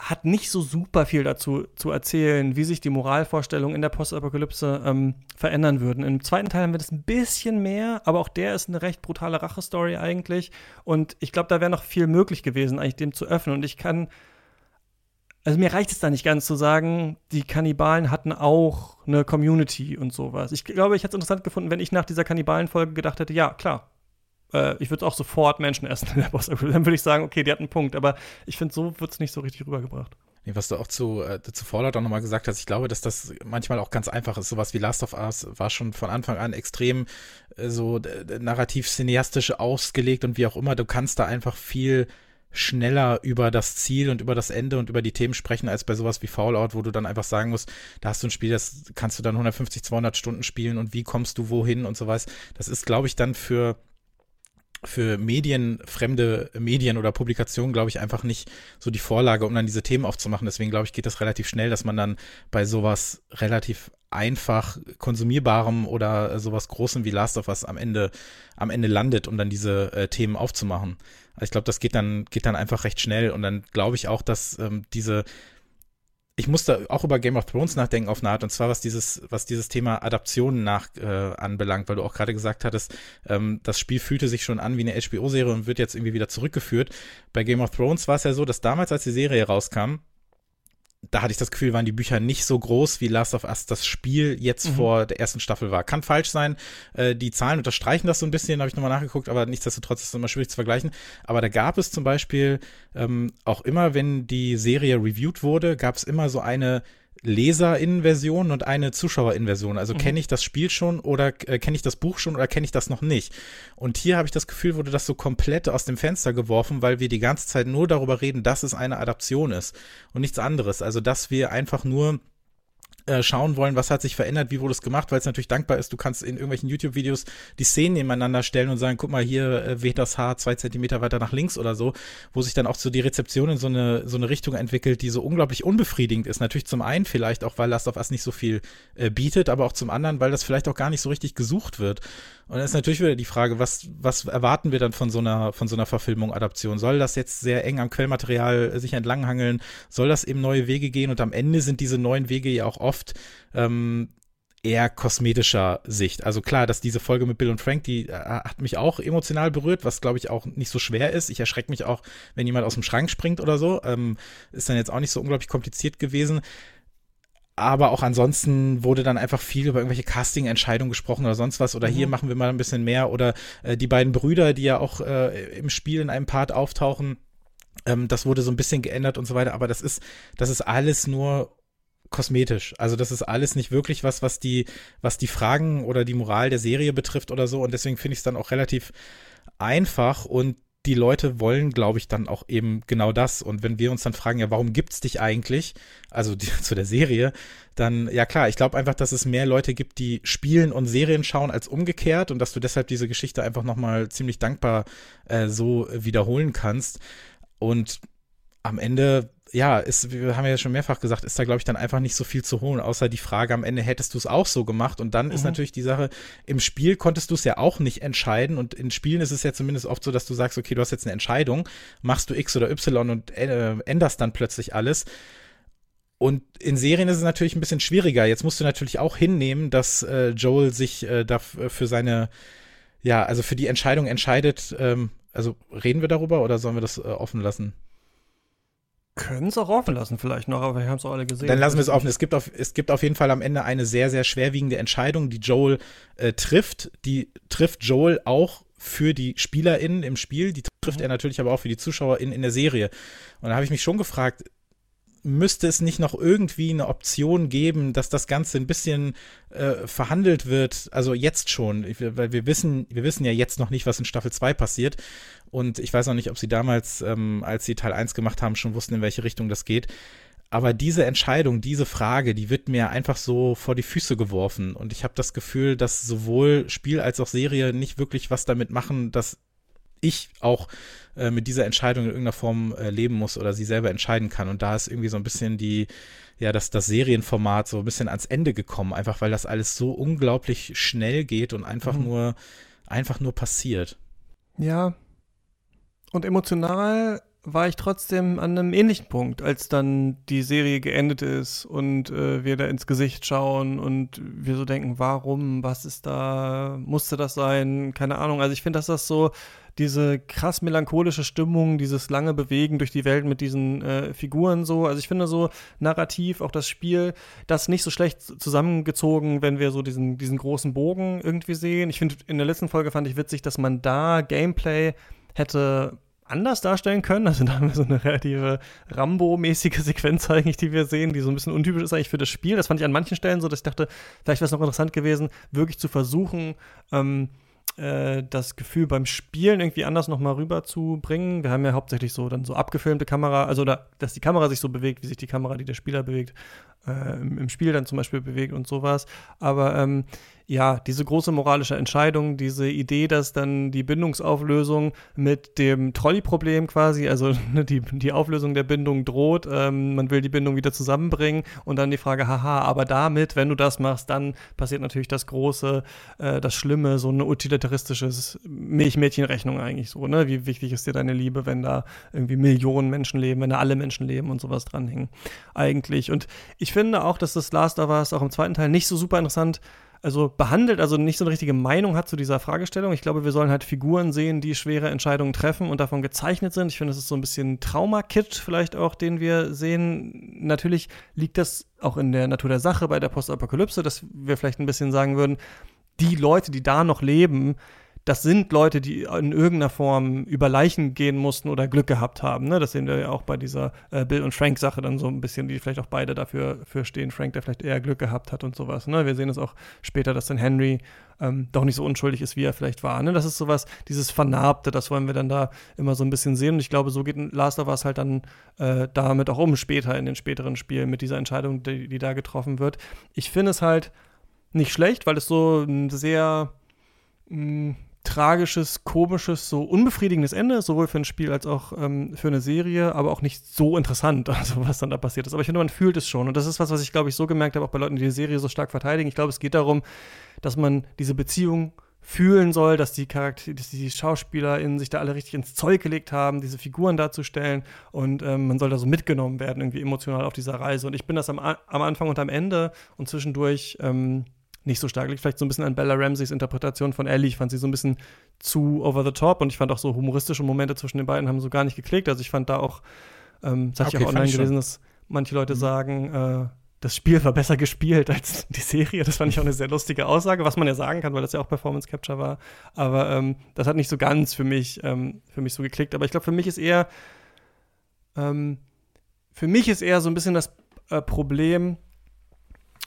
hat nicht so super viel dazu zu erzählen, wie sich die Moralvorstellungen in der Postapokalypse ähm, verändern würden. Im zweiten Teil haben wir das ein bisschen mehr, aber auch der ist eine recht brutale Rachestory eigentlich. Und ich glaube, da wäre noch viel möglich gewesen, eigentlich dem zu öffnen. Und ich kann, also mir reicht es da nicht ganz zu sagen, die Kannibalen hatten auch eine Community und sowas. Ich glaube, ich hätte es interessant gefunden, wenn ich nach dieser Kannibalenfolge gedacht hätte, ja, klar, äh, ich würde auch sofort Menschen essen in der Boss Dann würde ich sagen, okay, die hat einen Punkt. Aber ich finde, so wird es nicht so richtig rübergebracht. Nee, was du auch zu, äh, zu Fallout auch nochmal gesagt hast, ich glaube, dass das manchmal auch ganz einfach ist. Sowas wie Last of Us war schon von Anfang an extrem äh, so äh, narrativ cineastisch ausgelegt und wie auch immer. Du kannst da einfach viel schneller über das Ziel und über das Ende und über die Themen sprechen, als bei sowas wie Fallout, wo du dann einfach sagen musst, da hast du ein Spiel, das kannst du dann 150, 200 Stunden spielen und wie kommst du wohin und so was. Das ist, glaube ich, dann für für Medien, fremde Medien oder Publikationen, glaube ich, einfach nicht so die Vorlage, um dann diese Themen aufzumachen. Deswegen, glaube ich, geht das relativ schnell, dass man dann bei sowas relativ einfach konsumierbarem oder sowas Großem wie Last of Us am Ende, am Ende landet, um dann diese äh, Themen aufzumachen. Also ich glaube, das geht dann, geht dann einfach recht schnell und dann glaube ich auch, dass ähm, diese ich musste auch über Game of Thrones nachdenken auf eine Art, und zwar was dieses, was dieses Thema Adaptionen nach äh, anbelangt, weil du auch gerade gesagt hattest, ähm, das Spiel fühlte sich schon an wie eine HBO-Serie und wird jetzt irgendwie wieder zurückgeführt. Bei Game of Thrones war es ja so, dass damals, als die Serie rauskam, da hatte ich das Gefühl, waren die Bücher nicht so groß, wie Last of Us das Spiel jetzt mhm. vor der ersten Staffel war. Kann falsch sein. Äh, die Zahlen unterstreichen das so ein bisschen, habe ich nochmal nachgeguckt, aber nichtsdestotrotz ist es immer schwierig zu vergleichen. Aber da gab es zum Beispiel ähm, auch immer, wenn die Serie reviewed wurde, gab es immer so eine Leserinnenversion und eine Zuschauerinnenversion. Also mhm. kenne ich das Spiel schon oder äh, kenne ich das Buch schon oder kenne ich das noch nicht? Und hier habe ich das Gefühl, wurde das so komplett aus dem Fenster geworfen, weil wir die ganze Zeit nur darüber reden, dass es eine Adaption ist und nichts anderes. Also dass wir einfach nur äh, schauen wollen, was hat sich verändert, wie wurde es gemacht, weil es natürlich dankbar ist, du kannst in irgendwelchen YouTube-Videos die Szenen nebeneinander stellen und sagen, guck mal, hier äh, weht das Haar zwei Zentimeter weiter nach links oder so, wo sich dann auch so die Rezeption in so eine, so eine Richtung entwickelt, die so unglaublich unbefriedigend ist. Natürlich zum einen vielleicht auch, weil Last of Us nicht so viel äh, bietet, aber auch zum anderen, weil das vielleicht auch gar nicht so richtig gesucht wird. Und dann ist natürlich wieder die Frage, was, was erwarten wir dann von so einer, von so einer Verfilmung, Adaption? Soll das jetzt sehr eng am Quellmaterial sich entlanghangeln? Soll das eben neue Wege gehen? Und am Ende sind diese neuen Wege ja auch oft ähm, eher kosmetischer Sicht. Also klar, dass diese Folge mit Bill und Frank, die äh, hat mich auch emotional berührt, was glaube ich auch nicht so schwer ist. Ich erschrecke mich auch, wenn jemand aus dem Schrank springt oder so. Ähm, ist dann jetzt auch nicht so unglaublich kompliziert gewesen aber auch ansonsten wurde dann einfach viel über irgendwelche Casting-Entscheidungen gesprochen oder sonst was. Oder mhm. hier machen wir mal ein bisschen mehr. Oder äh, die beiden Brüder, die ja auch äh, im Spiel in einem Part auftauchen, ähm, das wurde so ein bisschen geändert und so weiter. Aber das ist, das ist alles nur kosmetisch. Also das ist alles nicht wirklich was, was die, was die Fragen oder die Moral der Serie betrifft oder so. Und deswegen finde ich es dann auch relativ einfach und die Leute wollen, glaube ich, dann auch eben genau das. Und wenn wir uns dann fragen, ja, warum gibt's dich eigentlich, also die, zu der Serie, dann, ja klar, ich glaube einfach, dass es mehr Leute gibt, die spielen und Serien schauen als umgekehrt und dass du deshalb diese Geschichte einfach nochmal ziemlich dankbar äh, so wiederholen kannst. Und am Ende ja, ist, wir haben ja schon mehrfach gesagt, ist da, glaube ich, dann einfach nicht so viel zu holen, außer die Frage am Ende, hättest du es auch so gemacht? Und dann mhm. ist natürlich die Sache, im Spiel konntest du es ja auch nicht entscheiden. Und in Spielen ist es ja zumindest oft so, dass du sagst, okay, du hast jetzt eine Entscheidung, machst du X oder Y und äh, änderst dann plötzlich alles. Und in Serien ist es natürlich ein bisschen schwieriger. Jetzt musst du natürlich auch hinnehmen, dass äh, Joel sich äh, dafür für seine, ja, also für die Entscheidung entscheidet. Ähm, also reden wir darüber oder sollen wir das äh, offen lassen? Können es auch offen lassen, vielleicht noch, aber wir haben es auch alle gesehen. Dann lassen wir es offen. Es gibt, auf, es gibt auf jeden Fall am Ende eine sehr, sehr schwerwiegende Entscheidung, die Joel äh, trifft. Die trifft Joel auch für die SpielerInnen im Spiel. Die trifft mhm. er natürlich aber auch für die ZuschauerInnen in der Serie. Und da habe ich mich schon gefragt, müsste es nicht noch irgendwie eine Option geben, dass das Ganze ein bisschen äh, verhandelt wird, also jetzt schon, weil wir wissen, wir wissen ja jetzt noch nicht, was in Staffel 2 passiert. Und ich weiß auch nicht, ob sie damals, ähm, als sie Teil 1 gemacht haben, schon wussten, in welche Richtung das geht. Aber diese Entscheidung, diese Frage, die wird mir einfach so vor die Füße geworfen. Und ich habe das Gefühl, dass sowohl Spiel als auch Serie nicht wirklich was damit machen, dass ich auch äh, mit dieser Entscheidung in irgendeiner Form äh, leben muss oder sie selber entscheiden kann. Und da ist irgendwie so ein bisschen die, ja, das, das Serienformat so ein bisschen ans Ende gekommen, einfach weil das alles so unglaublich schnell geht und einfach mhm. nur, einfach nur passiert. Ja, und emotional war ich trotzdem an einem ähnlichen Punkt, als dann die Serie geendet ist und äh, wir da ins Gesicht schauen und wir so denken, warum, was ist da, musste das sein, keine Ahnung. Also ich finde, dass das so diese krass melancholische Stimmung, dieses lange Bewegen durch die Welt mit diesen äh, Figuren so. Also ich finde so narrativ auch das Spiel, das nicht so schlecht zusammengezogen, wenn wir so diesen, diesen großen Bogen irgendwie sehen. Ich finde, in der letzten Folge fand ich witzig, dass man da Gameplay hätte anders darstellen können. Also da haben wir so eine relative Rambo-mäßige Sequenz eigentlich, die wir sehen, die so ein bisschen untypisch ist eigentlich für das Spiel. Das fand ich an manchen Stellen so, dass ich dachte, vielleicht wäre es noch interessant gewesen, wirklich zu versuchen, ähm, äh, das Gefühl beim Spielen irgendwie anders nochmal rüberzubringen. Wir haben ja hauptsächlich so dann so abgefilmte Kamera, also da, dass die Kamera sich so bewegt, wie sich die Kamera, die der Spieler bewegt, äh, im, Spiel dann zum Beispiel bewegt und sowas. Aber ähm, ja, diese große moralische Entscheidung, diese Idee, dass dann die Bindungsauflösung mit dem Trolley-Problem quasi, also ne, die, die Auflösung der Bindung droht, ähm, man will die Bindung wieder zusammenbringen und dann die Frage, haha, aber damit, wenn du das machst, dann passiert natürlich das Große, äh, das Schlimme, so eine utilitaristische Milchmädchenrechnung eigentlich so, ne? Wie wichtig ist dir deine Liebe, wenn da irgendwie Millionen Menschen leben, wenn da alle Menschen leben und sowas dranhängen, eigentlich. Und ich finde auch, dass das Last of Us auch im zweiten Teil nicht so super interessant also behandelt, also nicht so eine richtige Meinung hat zu dieser Fragestellung. Ich glaube, wir sollen halt Figuren sehen, die schwere Entscheidungen treffen und davon gezeichnet sind. Ich finde, das ist so ein bisschen Trauma-Kit vielleicht auch, den wir sehen. Natürlich liegt das auch in der Natur der Sache bei der Postapokalypse, dass wir vielleicht ein bisschen sagen würden, die Leute, die da noch leben, das sind Leute, die in irgendeiner Form über Leichen gehen mussten oder Glück gehabt haben. Ne? Das sehen wir ja auch bei dieser äh, Bill und Frank-Sache dann so ein bisschen, die vielleicht auch beide dafür für stehen. Frank, der vielleicht eher Glück gehabt hat und sowas. Ne? Wir sehen es auch später, dass dann Henry ähm, doch nicht so unschuldig ist, wie er vielleicht war. Ne? Das ist sowas, dieses Vernarbte, das wollen wir dann da immer so ein bisschen sehen. Und ich glaube, so geht Last of Us halt dann äh, damit auch um später in den späteren Spielen mit dieser Entscheidung, die, die da getroffen wird. Ich finde es halt nicht schlecht, weil es so ein sehr mh, tragisches, komisches, so unbefriedigendes Ende, sowohl für ein Spiel als auch ähm, für eine Serie, aber auch nicht so interessant, also was dann da passiert ist. Aber ich finde, man fühlt es schon. Und das ist was, was ich, glaube ich, so gemerkt habe, auch bei Leuten, die die Serie so stark verteidigen. Ich glaube, es geht darum, dass man diese Beziehung fühlen soll, dass die Charakter dass die SchauspielerInnen sich da alle richtig ins Zeug gelegt haben, diese Figuren darzustellen und ähm, man soll da so mitgenommen werden, irgendwie emotional auf dieser Reise. Und ich bin das am, am Anfang und am Ende und zwischendurch ähm, nicht so stark liegt. Vielleicht so ein bisschen an Bella Ramseys Interpretation von Ellie. Ich fand sie so ein bisschen zu over the top und ich fand auch so humoristische Momente zwischen den beiden haben so gar nicht geklickt. Also ich fand da auch, ähm, das okay, ich auch online gelesen, dass manche Leute mhm. sagen, äh, das Spiel war besser gespielt als die Serie. Das fand ich auch eine sehr lustige Aussage, was man ja sagen kann, weil das ja auch Performance Capture war. Aber ähm, das hat nicht so ganz für mich, ähm, für mich so geklickt. Aber ich glaube, für mich ist eher, ähm, für mich ist eher so ein bisschen das äh, Problem,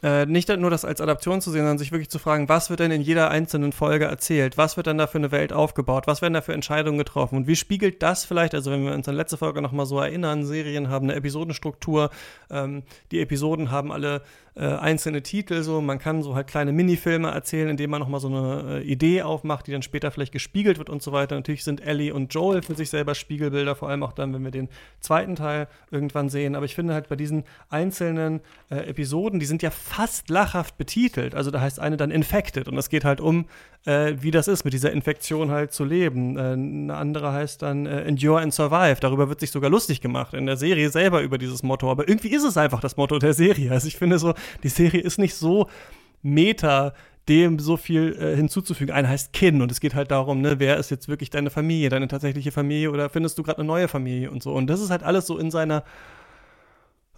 äh, nicht nur das als Adaption zu sehen, sondern sich wirklich zu fragen, was wird denn in jeder einzelnen Folge erzählt? Was wird dann da für eine Welt aufgebaut? Was werden da für Entscheidungen getroffen? Und wie spiegelt das vielleicht, also wenn wir uns an letzte Folge nochmal so erinnern, Serien haben eine Episodenstruktur, ähm, die Episoden haben alle äh, einzelne Titel, so man kann so halt kleine Minifilme erzählen, indem man nochmal so eine äh, Idee aufmacht, die dann später vielleicht gespiegelt wird und so weiter. Natürlich sind Ellie und Joel für sich selber Spiegelbilder, vor allem auch dann, wenn wir den zweiten Teil irgendwann sehen. Aber ich finde halt bei diesen einzelnen äh, Episoden, die sind ja fast lachhaft betitelt. Also da heißt eine dann Infected und es geht halt um, äh, wie das ist, mit dieser Infektion halt zu leben. Äh, eine andere heißt dann Endure and Survive. Darüber wird sich sogar lustig gemacht in der Serie selber über dieses Motto. Aber irgendwie ist es einfach das Motto der Serie. Also ich finde so, die Serie ist nicht so meta dem so viel äh, hinzuzufügen. Einer heißt Kin und es geht halt darum, ne, wer ist jetzt wirklich deine Familie, deine tatsächliche Familie oder findest du gerade eine neue Familie und so. Und das ist halt alles so in seiner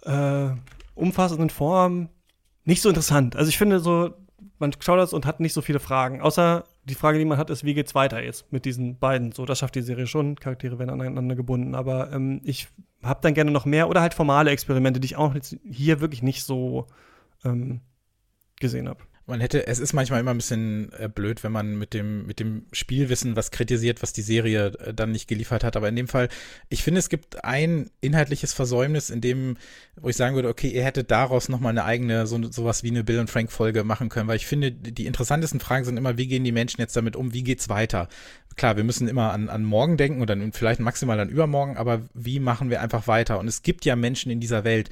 äh, umfassenden Form nicht so interessant. Also ich finde so, man schaut das und hat nicht so viele Fragen. Außer die Frage, die man hat, ist, wie geht's weiter jetzt mit diesen beiden? So, das schafft die Serie schon. Charaktere werden aneinander gebunden. Aber ähm, ich habe dann gerne noch mehr oder halt formale Experimente, die ich auch hier wirklich nicht so ähm, gesehen habe man hätte, es ist manchmal immer ein bisschen äh, blöd, wenn man mit dem, mit dem Spielwissen was kritisiert, was die Serie äh, dann nicht geliefert hat. Aber in dem Fall, ich finde, es gibt ein inhaltliches Versäumnis, in dem, wo ich sagen würde, okay, ihr hättet daraus nochmal eine eigene, so, sowas wie eine Bill und Frank Folge machen können, weil ich finde, die interessantesten Fragen sind immer, wie gehen die Menschen jetzt damit um, wie geht's weiter? Klar, wir müssen immer an, an morgen denken oder vielleicht maximal an übermorgen, aber wie machen wir einfach weiter? Und es gibt ja Menschen in dieser Welt,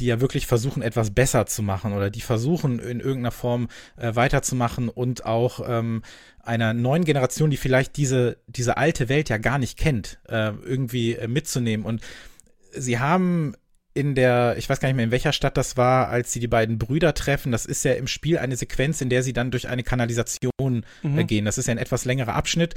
die ja wirklich versuchen, etwas besser zu machen oder die versuchen, in irgendeiner Form äh, weiterzumachen und auch ähm, einer neuen Generation, die vielleicht diese, diese alte Welt ja gar nicht kennt, äh, irgendwie äh, mitzunehmen. Und sie haben in der, ich weiß gar nicht mehr, in welcher Stadt das war, als sie die beiden Brüder treffen. Das ist ja im Spiel eine Sequenz, in der sie dann durch eine Kanalisation mhm. äh, gehen. Das ist ja ein etwas längerer Abschnitt.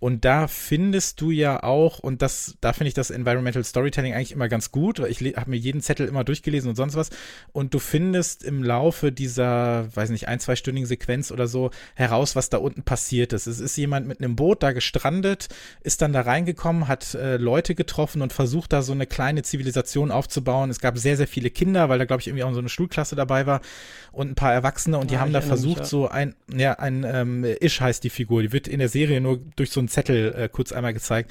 Und da findest du ja auch, und das, da finde ich das Environmental Storytelling eigentlich immer ganz gut. Ich habe mir jeden Zettel immer durchgelesen und sonst was. Und du findest im Laufe dieser, weiß nicht, ein, zweistündigen Sequenz oder so heraus, was da unten passiert ist. Es ist jemand mit einem Boot da gestrandet, ist dann da reingekommen, hat äh, Leute getroffen und versucht da so eine kleine Zivilisation aufzubauen aufbauen. Es gab sehr, sehr viele Kinder, weil da, glaube ich, irgendwie auch so eine Schulklasse dabei war und ein paar Erwachsene und die ja, haben da versucht, mich, ja. so ein, ja, ein ähm, Ish heißt die Figur, die wird in der Serie nur durch so einen Zettel äh, kurz einmal gezeigt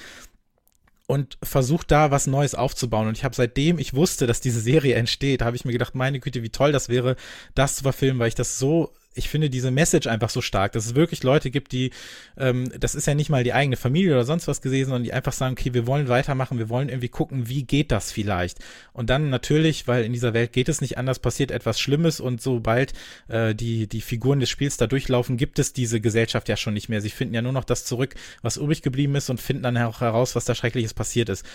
und versucht da was Neues aufzubauen. Und ich habe seitdem ich wusste, dass diese Serie entsteht, habe ich mir gedacht, meine Güte, wie toll das wäre, das zu verfilmen, weil ich das so ich finde diese Message einfach so stark, dass es wirklich Leute gibt, die, ähm, das ist ja nicht mal die eigene Familie oder sonst was gewesen, sondern die einfach sagen, okay, wir wollen weitermachen, wir wollen irgendwie gucken, wie geht das vielleicht. Und dann natürlich, weil in dieser Welt geht es nicht anders, passiert etwas Schlimmes und sobald äh, die, die Figuren des Spiels da durchlaufen, gibt es diese Gesellschaft ja schon nicht mehr. Sie finden ja nur noch das zurück, was übrig geblieben ist und finden dann auch heraus, was da Schreckliches passiert ist.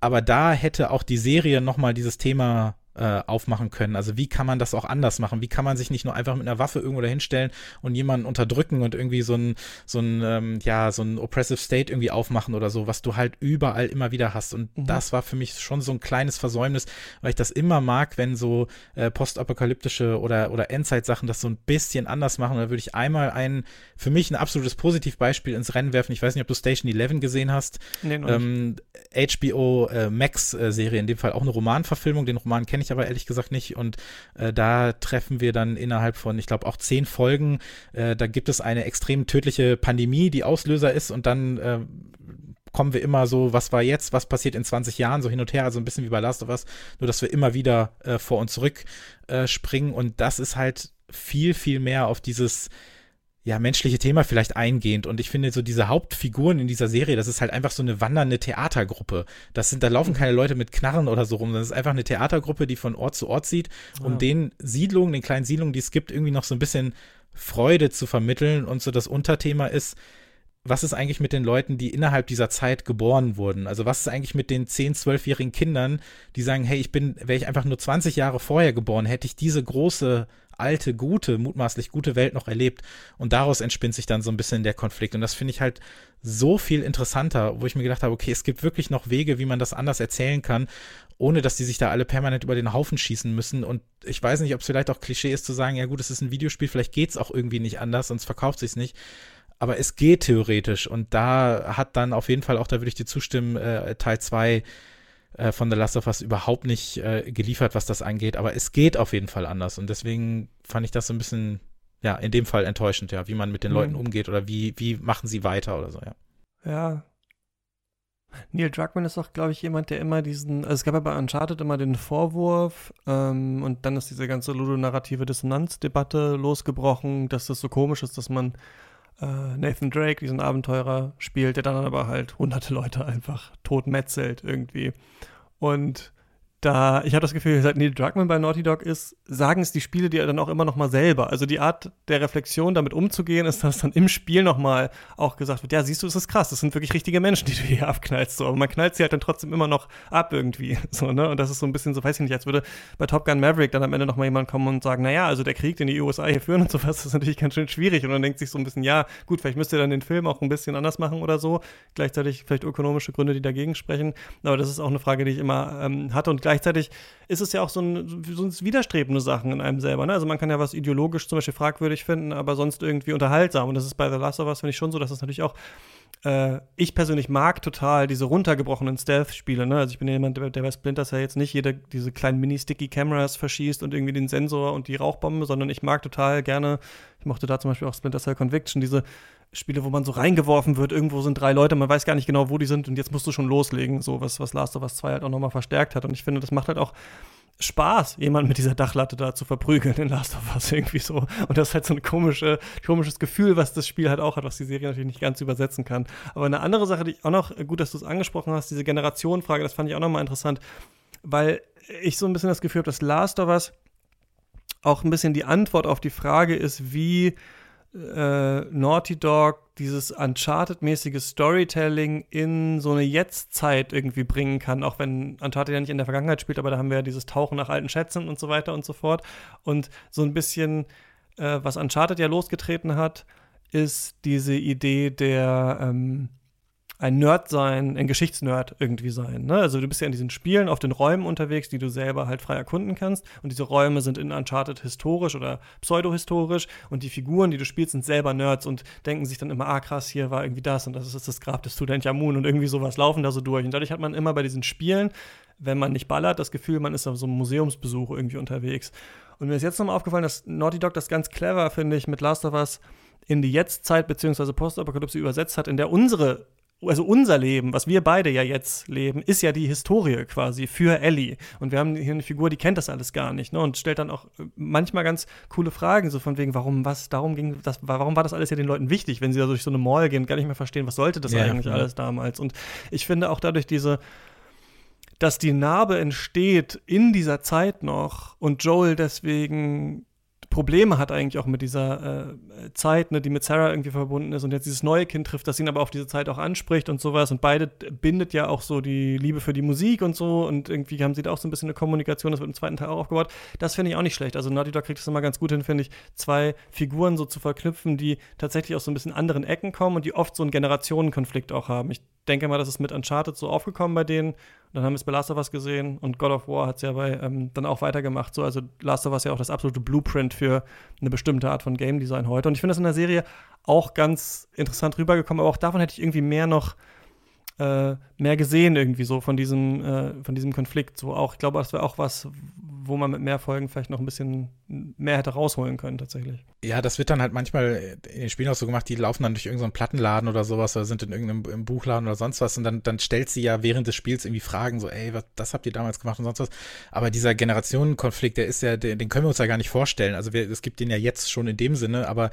Aber da hätte auch die Serie nochmal dieses Thema äh, aufmachen können. Also wie kann man das auch anders machen? Wie kann man sich nicht nur einfach mit einer Waffe irgendwo dahinstellen und jemanden unterdrücken und irgendwie so ein, so ein, ähm, ja, so ein oppressive State irgendwie aufmachen oder so, was du halt überall immer wieder hast. Und mhm. das war für mich schon so ein kleines Versäumnis, weil ich das immer mag, wenn so äh, postapokalyptische oder, oder Endzeit-Sachen das so ein bisschen anders machen. Da würde ich einmal ein, für mich ein absolutes Positivbeispiel ins Rennen werfen. Ich weiß nicht, ob du Station 11 gesehen hast. Nee, ähm, HBO äh, Max-Serie, in dem Fall auch eine Romanverfilmung. Den Roman kenne ich aber ehrlich gesagt nicht. Und äh, da treffen wir dann innerhalb von, ich glaube, auch zehn Folgen, äh, da gibt es eine extrem tödliche Pandemie, die Auslöser ist. Und dann äh, kommen wir immer so, was war jetzt, was passiert in 20 Jahren, so hin und her, also ein bisschen wie bei Last of Us, nur dass wir immer wieder äh, vor und zurück äh, springen. Und das ist halt viel, viel mehr auf dieses ja, menschliche Thema vielleicht eingehend. Und ich finde, so diese Hauptfiguren in dieser Serie, das ist halt einfach so eine wandernde Theatergruppe. Das sind, da laufen mhm. keine Leute mit Knarren oder so rum, das ist einfach eine Theatergruppe, die von Ort zu Ort zieht, um ja. den Siedlungen, den kleinen Siedlungen, die es gibt, irgendwie noch so ein bisschen Freude zu vermitteln. Und so das Unterthema ist, was ist eigentlich mit den Leuten, die innerhalb dieser Zeit geboren wurden? Also was ist eigentlich mit den 10, 12-jährigen Kindern, die sagen, hey, ich bin, wäre ich einfach nur 20 Jahre vorher geboren, hätte ich diese große alte, gute, mutmaßlich gute Welt noch erlebt. Und daraus entspinnt sich dann so ein bisschen der Konflikt. Und das finde ich halt so viel interessanter, wo ich mir gedacht habe, okay, es gibt wirklich noch Wege, wie man das anders erzählen kann, ohne dass die sich da alle permanent über den Haufen schießen müssen. Und ich weiß nicht, ob es vielleicht auch Klischee ist zu sagen, ja gut, es ist ein Videospiel, vielleicht geht es auch irgendwie nicht anders, sonst verkauft sich nicht. Aber es geht theoretisch. Und da hat dann auf jeden Fall auch, da würde ich dir zustimmen, äh, Teil 2 äh, von The Last of Us überhaupt nicht äh, geliefert, was das angeht. Aber es geht auf jeden Fall anders. Und deswegen fand ich das so ein bisschen, ja, in dem Fall enttäuschend, ja, wie man mit den mhm. Leuten umgeht oder wie, wie machen sie weiter oder so, ja. Ja. Neil Druckmann ist auch, glaube ich, jemand, der immer diesen, also es gab ja bei Uncharted immer den Vorwurf ähm, und dann ist diese ganze ludonarrative Dissonanzdebatte losgebrochen, dass das so komisch ist, dass man äh, Nathan Drake, diesen Abenteurer, spielt, der dann aber halt hunderte Leute einfach tot metzelt irgendwie. Und da, ich habe das Gefühl, seit Neil Druckmann bei Naughty Dog ist, sagen es die Spiele dir dann auch immer noch mal selber. Also die Art der Reflexion, damit umzugehen, ist, dass dann im Spiel noch mal auch gesagt wird, ja, siehst du, es ist krass, das sind wirklich richtige Menschen, die du hier abknallst. So. Aber man knallt sie halt dann trotzdem immer noch ab irgendwie. So, ne? Und das ist so ein bisschen so, weiß ich nicht, als würde bei Top Gun Maverick dann am Ende noch mal jemand kommen und sagen, naja, also der Krieg, den die USA hier führen und sowas, das ist natürlich ganz schön schwierig. Und dann denkt sich so ein bisschen, ja, gut, vielleicht müsst ihr dann den Film auch ein bisschen anders machen oder so. Gleichzeitig vielleicht ökonomische Gründe, die dagegen sprechen. Aber das ist auch eine Frage, die ich immer ähm, hatte. Und gleichzeitig ist es ja auch so ein, so ein widerstrebende Sachen in einem selber. Ne? Also man kann ja was ideologisch zum Beispiel fragwürdig finden, aber sonst irgendwie unterhaltsam. Und das ist bei The Last of Us, finde ich schon so, dass es natürlich auch äh, ich persönlich mag total diese runtergebrochenen Stealth-Spiele. Ne? Also ich bin ja jemand, der, bei Splinter Cell jetzt nicht jede, diese kleinen Mini-Sticky-Cameras verschießt und irgendwie den Sensor und die Rauchbombe, sondern ich mag total gerne, ich mochte da zum Beispiel auch Splinter Cell Conviction, diese Spiele, wo man so reingeworfen wird, irgendwo sind drei Leute, man weiß gar nicht genau, wo die sind und jetzt musst du schon loslegen, so was, was Last of Us 2 halt auch nochmal verstärkt hat. Und ich finde, das macht halt auch Spaß, jemanden mit dieser Dachlatte da zu verprügeln in Last of Us irgendwie so. Und das ist halt so ein komische, komisches Gefühl, was das Spiel halt auch hat, was die Serie natürlich nicht ganz übersetzen kann. Aber eine andere Sache, die ich auch noch, gut, dass du es angesprochen hast, diese Generationenfrage, das fand ich auch nochmal interessant, weil ich so ein bisschen das Gefühl habe, dass Last of Us auch ein bisschen die Antwort auf die Frage ist, wie äh, Naughty Dog dieses Uncharted-mäßige Storytelling in so eine Jetzt-Zeit irgendwie bringen kann, auch wenn Uncharted ja nicht in der Vergangenheit spielt, aber da haben wir ja dieses Tauchen nach alten Schätzen und so weiter und so fort. Und so ein bisschen, äh, was Uncharted ja losgetreten hat, ist diese Idee der ähm, ein Nerd sein, ein Geschichtsnerd irgendwie sein. Ne? Also du bist ja in diesen Spielen auf den Räumen unterwegs, die du selber halt frei erkunden kannst. Und diese Räume sind in Uncharted historisch oder pseudohistorisch. Und die Figuren, die du spielst, sind selber Nerds und denken sich dann immer, ah krass, hier war irgendwie das und das ist das Grab des Student Yamun und irgendwie sowas laufen da so durch. Und dadurch hat man immer bei diesen Spielen, wenn man nicht ballert, das Gefühl, man ist auf so einem Museumsbesuch irgendwie unterwegs. Und mir ist jetzt nochmal aufgefallen, dass Naughty Dog das ganz clever, finde ich, mit Last of Us in die Jetztzeit bzw. Postapokalypse übersetzt hat, in der unsere also unser Leben, was wir beide ja jetzt leben, ist ja die Historie quasi für Ellie. Und wir haben hier eine Figur, die kennt das alles gar nicht, ne? Und stellt dann auch äh, manchmal ganz coole Fragen, so von wegen, warum, was, darum ging, das, warum war das alles ja den Leuten wichtig, wenn sie da durch so eine Mall gehen, gar nicht mehr verstehen, was sollte das ja, eigentlich ja. alles damals? Und ich finde auch dadurch diese, dass die Narbe entsteht in dieser Zeit noch und Joel deswegen Probleme hat eigentlich auch mit dieser äh, Zeit, ne, die mit Sarah irgendwie verbunden ist und jetzt dieses neue Kind trifft, das ihn aber auf diese Zeit auch anspricht und sowas und beide bindet ja auch so die Liebe für die Musik und so und irgendwie haben sie da auch so ein bisschen eine Kommunikation, das wird im zweiten Teil auch aufgebaut. Das finde ich auch nicht schlecht. Also Naughty Dog kriegt es immer ganz gut hin, finde ich, zwei Figuren so zu verknüpfen, die tatsächlich aus so ein bisschen anderen Ecken kommen und die oft so einen Generationenkonflikt auch haben. Ich denke mal, das ist mit Uncharted so aufgekommen bei denen. Und dann haben wir es bei Last of Us gesehen und God of War hat es ja bei, ähm, dann auch weitergemacht. So, also Last of Us ja auch das absolute Blueprint für eine bestimmte Art von Game Design heute. Und ich finde das in der Serie auch ganz interessant rübergekommen, aber auch davon hätte ich irgendwie mehr noch äh, mehr gesehen irgendwie so von diesem, äh, von diesem Konflikt. So auch, ich glaube, das wäre auch was, wo man mit mehr Folgen vielleicht noch ein bisschen mehr hätte rausholen können tatsächlich. Ja, das wird dann halt manchmal in den Spielen auch so gemacht, die laufen dann durch irgendeinen Plattenladen oder sowas oder sind in irgendeinem Buchladen oder sonst was und dann, dann stellt sie ja während des Spiels irgendwie Fragen, so, ey, was, das habt ihr damals gemacht und sonst was. Aber dieser Generationenkonflikt, der ist ja, den, den können wir uns ja gar nicht vorstellen. Also es gibt den ja jetzt schon in dem Sinne, aber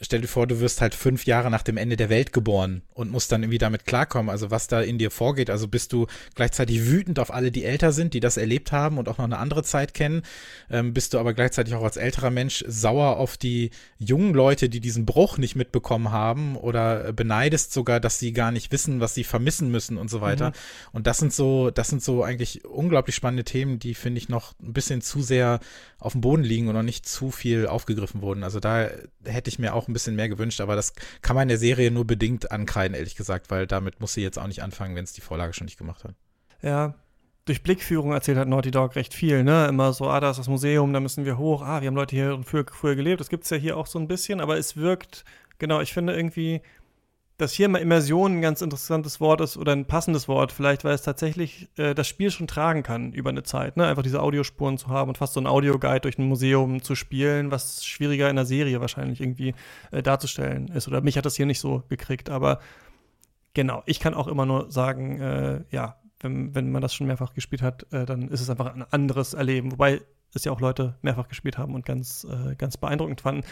stell dir vor, du wirst halt fünf Jahre nach dem Ende der Welt geboren und musst dann irgendwie damit klarkommen. Also was da in dir vorgeht. Also bist du gleichzeitig wütend auf alle, die älter sind, die das erlebt haben und auch noch eine andere Zeit kennen. Ähm, bist du aber gleichzeitig auch als älterer Mensch sauer auf die jungen Leute, die diesen Bruch nicht mitbekommen haben oder beneidest sogar, dass sie gar nicht wissen, was sie vermissen müssen und so weiter. Mhm. Und das sind so, das sind so eigentlich unglaublich spannende Themen, die finde ich noch ein bisschen zu sehr auf dem Boden liegen und noch nicht zu viel aufgegriffen wurden. Also da hätte ich mir auch ein bisschen mehr gewünscht, aber das kann man in der Serie nur bedingt ankreiden, ehrlich gesagt, weil damit muss sie jetzt auch nicht anfangen, wenn es die Vorlage schon nicht gemacht hat. Ja, durch Blickführung erzählt hat Naughty Dog recht viel, ne? Immer so, ah, da ist das Museum, da müssen wir hoch, ah, wir haben Leute hier früher, früher gelebt, das gibt es ja hier auch so ein bisschen, aber es wirkt, genau, ich finde irgendwie, dass hier mal Immersion ein ganz interessantes Wort ist oder ein passendes Wort, vielleicht, weil es tatsächlich äh, das Spiel schon tragen kann über eine Zeit, ne? Einfach diese Audiospuren zu haben und fast so ein Audioguide durch ein Museum zu spielen, was schwieriger in der Serie wahrscheinlich irgendwie äh, darzustellen ist. Oder mich hat das hier nicht so gekriegt, aber genau, ich kann auch immer nur sagen, äh, ja, wenn, wenn man das schon mehrfach gespielt hat, äh, dann ist es einfach ein anderes Erleben. Wobei es ja auch Leute mehrfach gespielt haben und ganz, äh, ganz beeindruckend fanden.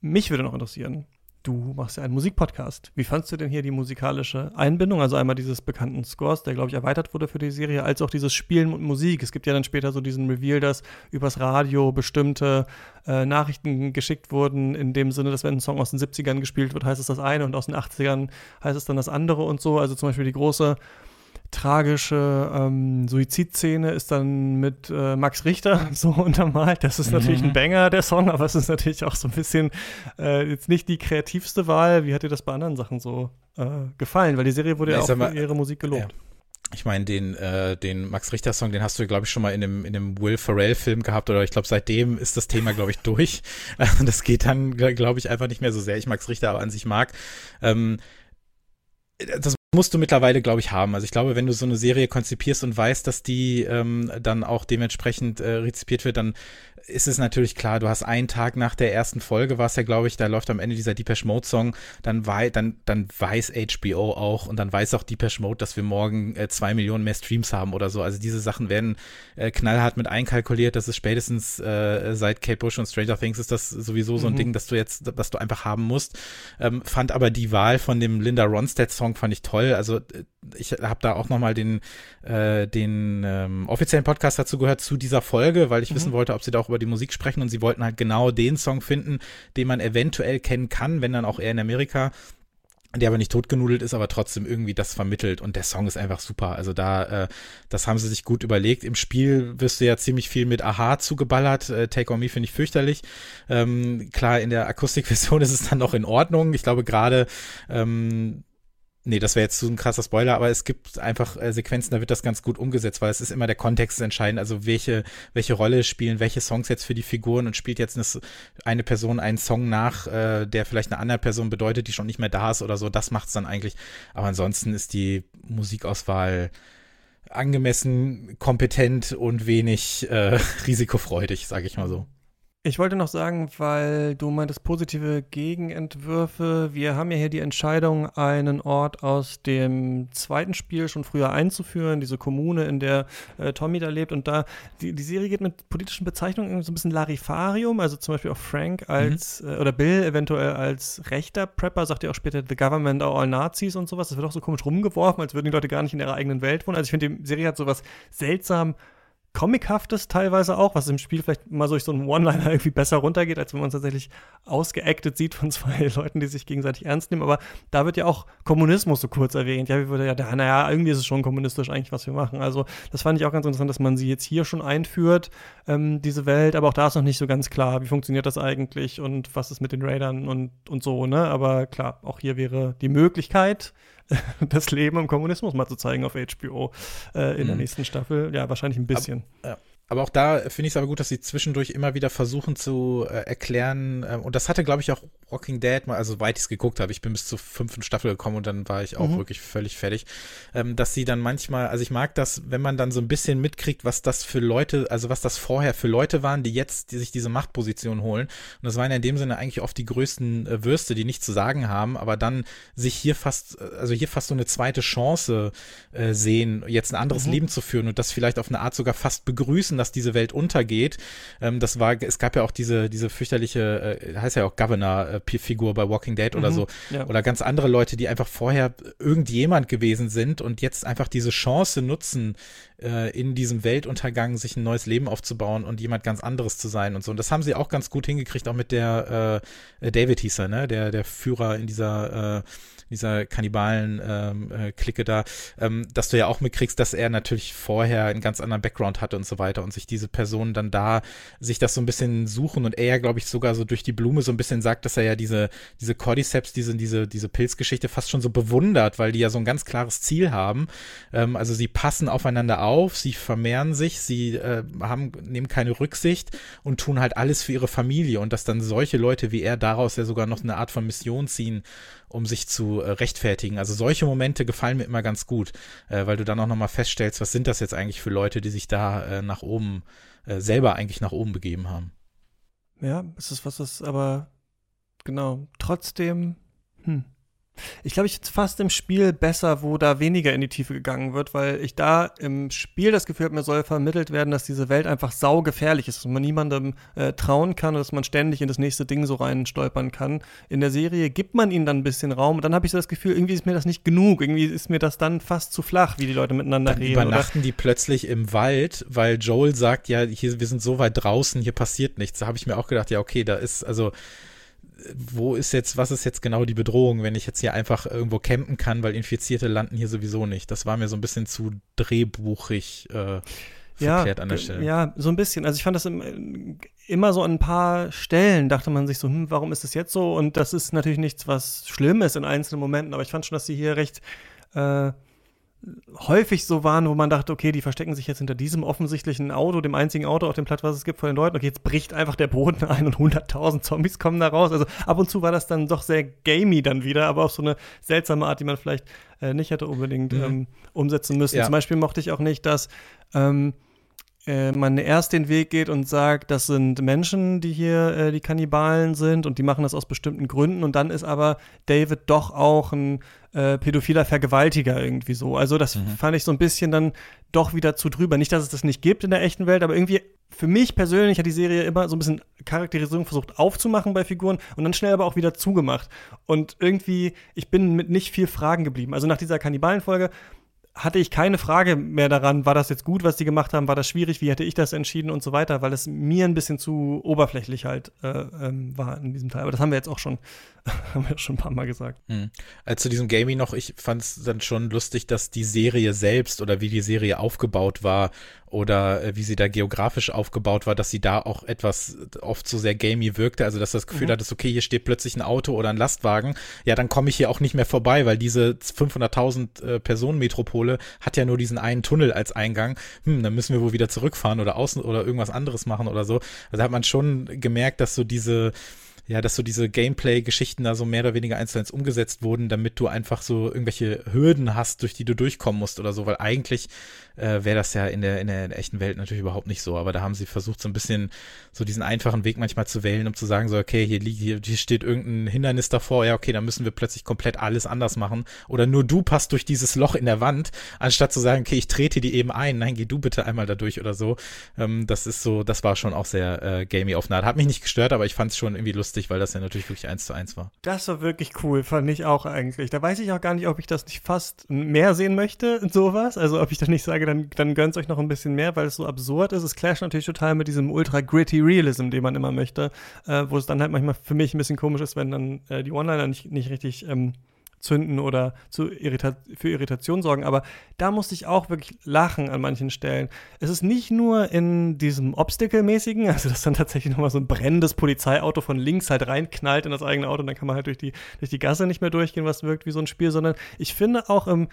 Mich würde noch interessieren, du machst ja einen Musikpodcast. Wie fandst du denn hier die musikalische Einbindung? Also einmal dieses bekannten Scores, der, glaube ich, erweitert wurde für die Serie, als auch dieses Spielen mit Musik. Es gibt ja dann später so diesen Reveal, dass übers Radio bestimmte äh, Nachrichten geschickt wurden, in dem Sinne, dass wenn ein Song aus den 70ern gespielt wird, heißt es das eine und aus den 80ern heißt es dann das andere und so. Also zum Beispiel die große tragische ähm, Suizidszene ist dann mit äh, Max Richter so untermalt. Das ist natürlich ein mhm. Banger, der Song, aber es ist natürlich auch so ein bisschen äh, jetzt nicht die kreativste Wahl. Wie hat dir das bei anderen Sachen so äh, gefallen? Weil die Serie wurde ja, auch mal, für ihre Musik gelobt. Ja. Ich meine, den, äh, den Max Richter-Song, den hast du, glaube ich, schon mal in dem, in dem Will Ferrell-Film gehabt, oder ich glaube, seitdem ist das Thema, glaube ich, durch. das geht dann, glaube ich, einfach nicht mehr so sehr. Ich Max Richter aber an sich mag. Ähm, das musst du mittlerweile, glaube ich, haben. Also ich glaube, wenn du so eine Serie konzipierst und weißt, dass die ähm, dann auch dementsprechend äh, rezipiert wird, dann ist es natürlich klar, du hast einen Tag nach der ersten Folge, war es ja, glaube ich, da läuft am Ende dieser Depeche Mode Song, dann, wei dann, dann weiß HBO auch und dann weiß auch Depeche Mode, dass wir morgen äh, zwei Millionen mehr Streams haben oder so. Also diese Sachen werden äh, knallhart mit einkalkuliert. Das ist spätestens äh, seit Kate Bush und Stranger Things ist das sowieso so ein mhm. Ding, dass du jetzt, dass du einfach haben musst. Ähm, fand aber die Wahl von dem Linda Ronstadt Song fand ich toll. Also äh, ich habe da auch nochmal den, äh, den ähm, offiziellen Podcast dazu gehört zu dieser Folge, weil ich mhm. wissen wollte, ob sie da auch über die Musik sprechen und sie wollten halt genau den Song finden, den man eventuell kennen kann, wenn dann auch eher in Amerika der aber nicht totgenudelt ist, aber trotzdem irgendwie das vermittelt und der Song ist einfach super. Also da, äh, das haben sie sich gut überlegt. Im Spiel wirst du ja ziemlich viel mit Aha zugeballert. Äh, Take On Me finde ich fürchterlich. Ähm, klar, in der Akustikversion ist es dann noch in Ordnung. Ich glaube gerade ähm, Nee, das wäre jetzt zu ein krasser Spoiler, aber es gibt einfach äh, Sequenzen, da wird das ganz gut umgesetzt, weil es ist immer der Kontext entscheidend, also welche, welche Rolle spielen welche Songs jetzt für die Figuren und spielt jetzt eine, eine Person einen Song nach, äh, der vielleicht eine andere Person bedeutet, die schon nicht mehr da ist oder so, das macht's dann eigentlich. Aber ansonsten ist die Musikauswahl angemessen, kompetent und wenig äh, risikofreudig, sage ich mal so. Ich wollte noch sagen, weil du meintest positive Gegenentwürfe. Wir haben ja hier die Entscheidung, einen Ort aus dem zweiten Spiel schon früher einzuführen, diese Kommune, in der äh, Tommy da lebt. Und da, die, die Serie geht mit politischen Bezeichnungen so ein bisschen Larifarium, also zum Beispiel auch Frank als, mhm. äh, oder Bill eventuell als rechter Prepper, sagt ja auch später The Government are all Nazis und sowas. Das wird auch so komisch rumgeworfen, als würden die Leute gar nicht in ihrer eigenen Welt wohnen. Also ich finde, die Serie hat sowas seltsam Comichaftes teilweise auch, was im Spiel vielleicht mal durch so einen One-Liner irgendwie besser runtergeht, als wenn man es tatsächlich ausgeactet sieht von zwei Leuten, die sich gegenseitig ernst nehmen. Aber da wird ja auch Kommunismus so kurz erwähnt. Ja, wie würde ja, naja, irgendwie ist es schon kommunistisch eigentlich, was wir machen. Also das fand ich auch ganz interessant, dass man sie jetzt hier schon einführt, ähm, diese Welt. Aber auch da ist noch nicht so ganz klar, wie funktioniert das eigentlich und was ist mit den Raidern und, und so, ne? Aber klar, auch hier wäre die Möglichkeit, das Leben im Kommunismus mal zu zeigen auf HBO äh, in mhm. der nächsten Staffel. Ja, wahrscheinlich ein bisschen. Ab, ja. Aber auch da finde ich es aber gut, dass sie zwischendurch immer wieder versuchen zu äh, erklären. Äh, und das hatte, glaube ich, auch Walking Dead mal, also weit ich es geguckt habe. Ich bin bis zur fünften Staffel gekommen und dann war ich auch mhm. wirklich völlig fertig. Ähm, dass sie dann manchmal, also ich mag das, wenn man dann so ein bisschen mitkriegt, was das für Leute, also was das vorher für Leute waren, die jetzt die sich diese Machtposition holen. Und das waren ja in dem Sinne eigentlich oft die größten äh, Würste, die nichts zu sagen haben, aber dann sich hier fast, also hier fast so eine zweite Chance äh, sehen, jetzt ein anderes mhm. Leben zu führen und das vielleicht auf eine Art sogar fast begrüßen lassen, dass diese Welt untergeht. Ähm, das war, es gab ja auch diese, diese fürchterliche, äh, heißt ja auch Governor-Figur bei Walking Dead mhm, oder so. Ja. Oder ganz andere Leute, die einfach vorher irgendjemand gewesen sind und jetzt einfach diese Chance nutzen, äh, in diesem Weltuntergang sich ein neues Leben aufzubauen und jemand ganz anderes zu sein und so. Und das haben sie auch ganz gut hingekriegt, auch mit der äh, David hieß er, ne? Der, der Führer in dieser äh, dieser kannibalen ähm, äh, Clique da, ähm, dass du ja auch mitkriegst, dass er natürlich vorher einen ganz anderen Background hatte und so weiter und sich diese Personen dann da sich das so ein bisschen suchen und er, glaube ich, sogar so durch die Blume so ein bisschen sagt, dass er ja diese, diese Cordyceps, diese, diese, diese Pilzgeschichte fast schon so bewundert, weil die ja so ein ganz klares Ziel haben. Ähm, also sie passen aufeinander auf, sie vermehren sich, sie äh, haben, nehmen keine Rücksicht und tun halt alles für ihre Familie und dass dann solche Leute wie er daraus ja sogar noch eine Art von Mission ziehen um sich zu äh, rechtfertigen. Also solche Momente gefallen mir immer ganz gut, äh, weil du dann auch nochmal feststellst, was sind das jetzt eigentlich für Leute, die sich da äh, nach oben, äh, selber eigentlich nach oben begeben haben. Ja, es ist was, was aber genau trotzdem, hm, Ich glaube, ich finde es fast im Spiel besser, wo da weniger in die Tiefe gegangen wird, weil ich da im Spiel das Gefühl habe, mir soll vermittelt werden, dass diese Welt einfach saugefährlich ist, dass man niemandem äh, trauen kann und dass man ständig in das nächste Ding so rein stolpern kann. In der Serie gibt man ihnen dann ein bisschen Raum und dann habe ich so das Gefühl, irgendwie ist mir das nicht genug, irgendwie ist mir das dann fast zu flach, wie die Leute miteinander Dann reden. übernachten die plötzlich im Wald, weil Joel sagt, ja, hier, wir sind so weit draußen, hier passiert nichts. Da habe ich mir auch gedacht, ja, okay, da ist, also wo ist jetzt, was ist jetzt genau die Bedrohung, wenn ich jetzt hier einfach irgendwo campen kann, weil Infizierte landen hier sowieso nicht. Das war mir so ein bisschen zu drehbuchig äh, verkehrt an der Stelle. Ja, so ein bisschen. Also ich fand das im, immer so an ein paar Stellen, dachte man sich so, hm, warum ist das jetzt so? Und das ist natürlich nichts, was schlimm ist in einzelnen Momenten, aber ich fand schon, dass sie hier recht äh, häufig so waren, wo man dachte, okay, die verstecken sich jetzt hinter diesem offensichtlichen Auto, dem einzigen Auto auf dem Platt, was es gibt vor den Leuten. Okay, jetzt bricht einfach der Boden ein und 100.000 Zombies kommen da raus. Also ab und zu war das dann doch sehr gamey dann wieder, aber auf so eine seltsame Art, die man vielleicht äh, nicht hätte unbedingt Mhm. ähm, umsetzen müssen. Ja. Zum Beispiel mochte ich auch nicht, dass ähm, äh, man erst den Weg geht und sagt, das sind Menschen, die hier äh, die Kannibalen sind und die machen das aus bestimmten Gründen und dann ist aber David doch auch ein äh, pädophiler Vergewaltiger irgendwie so. Also das fand ich so ein bisschen dann doch wieder zu drüber. Nicht, dass es das nicht gibt in der echten Welt, aber irgendwie für mich persönlich hat die Serie immer so ein bisschen Charakterisierung versucht aufzumachen bei Figuren und dann schnell aber auch wieder zugemacht. Und irgendwie, ich bin mit nicht viel Fragen geblieben. Also nach dieser Kannibalenfolge hatte ich keine Frage mehr daran, war das jetzt gut, was die gemacht haben, war das schwierig, wie hätte ich das entschieden und so weiter, weil es mir ein bisschen zu oberflächlich halt äh, ähm, war in diesem Teil. Aber das haben wir jetzt auch schon, haben wir schon ein paar Mal gesagt. Hm. Äh, zu diesem Gaming noch, ich fand es dann schon lustig, dass die Serie selbst oder wie die Serie aufgebaut war oder äh, wie sie da geografisch aufgebaut war, dass sie da auch etwas oft so sehr gamey wirkte. Also, dass das Gefühl hattest, okay, hier steht plötzlich ein Auto oder ein Lastwagen. Ja, dann komme ich hier auch nicht mehr vorbei, weil diese 500.000 äh, Personenmetropole hat ja nur diesen einen Tunnel als Eingang. Hm, dann müssen wir wohl wieder zurückfahren oder außen oder irgendwas anderes machen oder so. Also hat man schon gemerkt, dass so diese ja, dass so diese Gameplay-Geschichten da so mehr oder weniger eins zu eins umgesetzt wurden, damit du einfach so irgendwelche Hürden hast, durch die du durchkommen musst oder so, weil eigentlich äh, wäre das ja in der, in der, in der echten Welt natürlich überhaupt nicht so, aber da haben sie versucht, so ein bisschen so diesen einfachen Weg manchmal zu wählen, um zu sagen, so, okay, hier liegt, hier, hier steht irgendein Hindernis davor, ja, okay, dann müssen wir plötzlich komplett alles anders machen. Oder nur du passt durch dieses Loch in der Wand, anstatt zu sagen, okay, ich trete die eben ein, nein, geh du bitte einmal da durch oder so. Ähm, das ist so, das war schon auch sehr äh, gamey auf Art. Hat mich nicht gestört, aber ich fand es schon irgendwie lustig, weil das ja natürlich wirklich eins zu eins war. Das war wirklich cool, fand ich auch eigentlich. Da weiß ich auch gar nicht, ob ich das nicht fast mehr sehen möchte, sowas. Also ob ich dann nicht sage, dann, dann gönnt euch noch ein bisschen mehr, weil es so absurd ist. Es clasht natürlich total mit diesem ultra gritty Realism, den man immer möchte, äh, wo es dann halt manchmal für mich ein bisschen komisch ist, wenn dann äh, die Onliner nicht, nicht richtig ähm, zünden oder Irrita für Irritation sorgen. Aber da musste ich auch wirklich lachen an manchen Stellen. Es ist nicht nur in diesem Obstacle-mäßigen, also dass dann tatsächlich nochmal so ein brennendes Polizeiauto von links halt reinknallt in das eigene Auto und dann kann man halt durch die, durch die Gasse nicht mehr durchgehen, was wirkt wie so ein Spiel, sondern ich finde auch im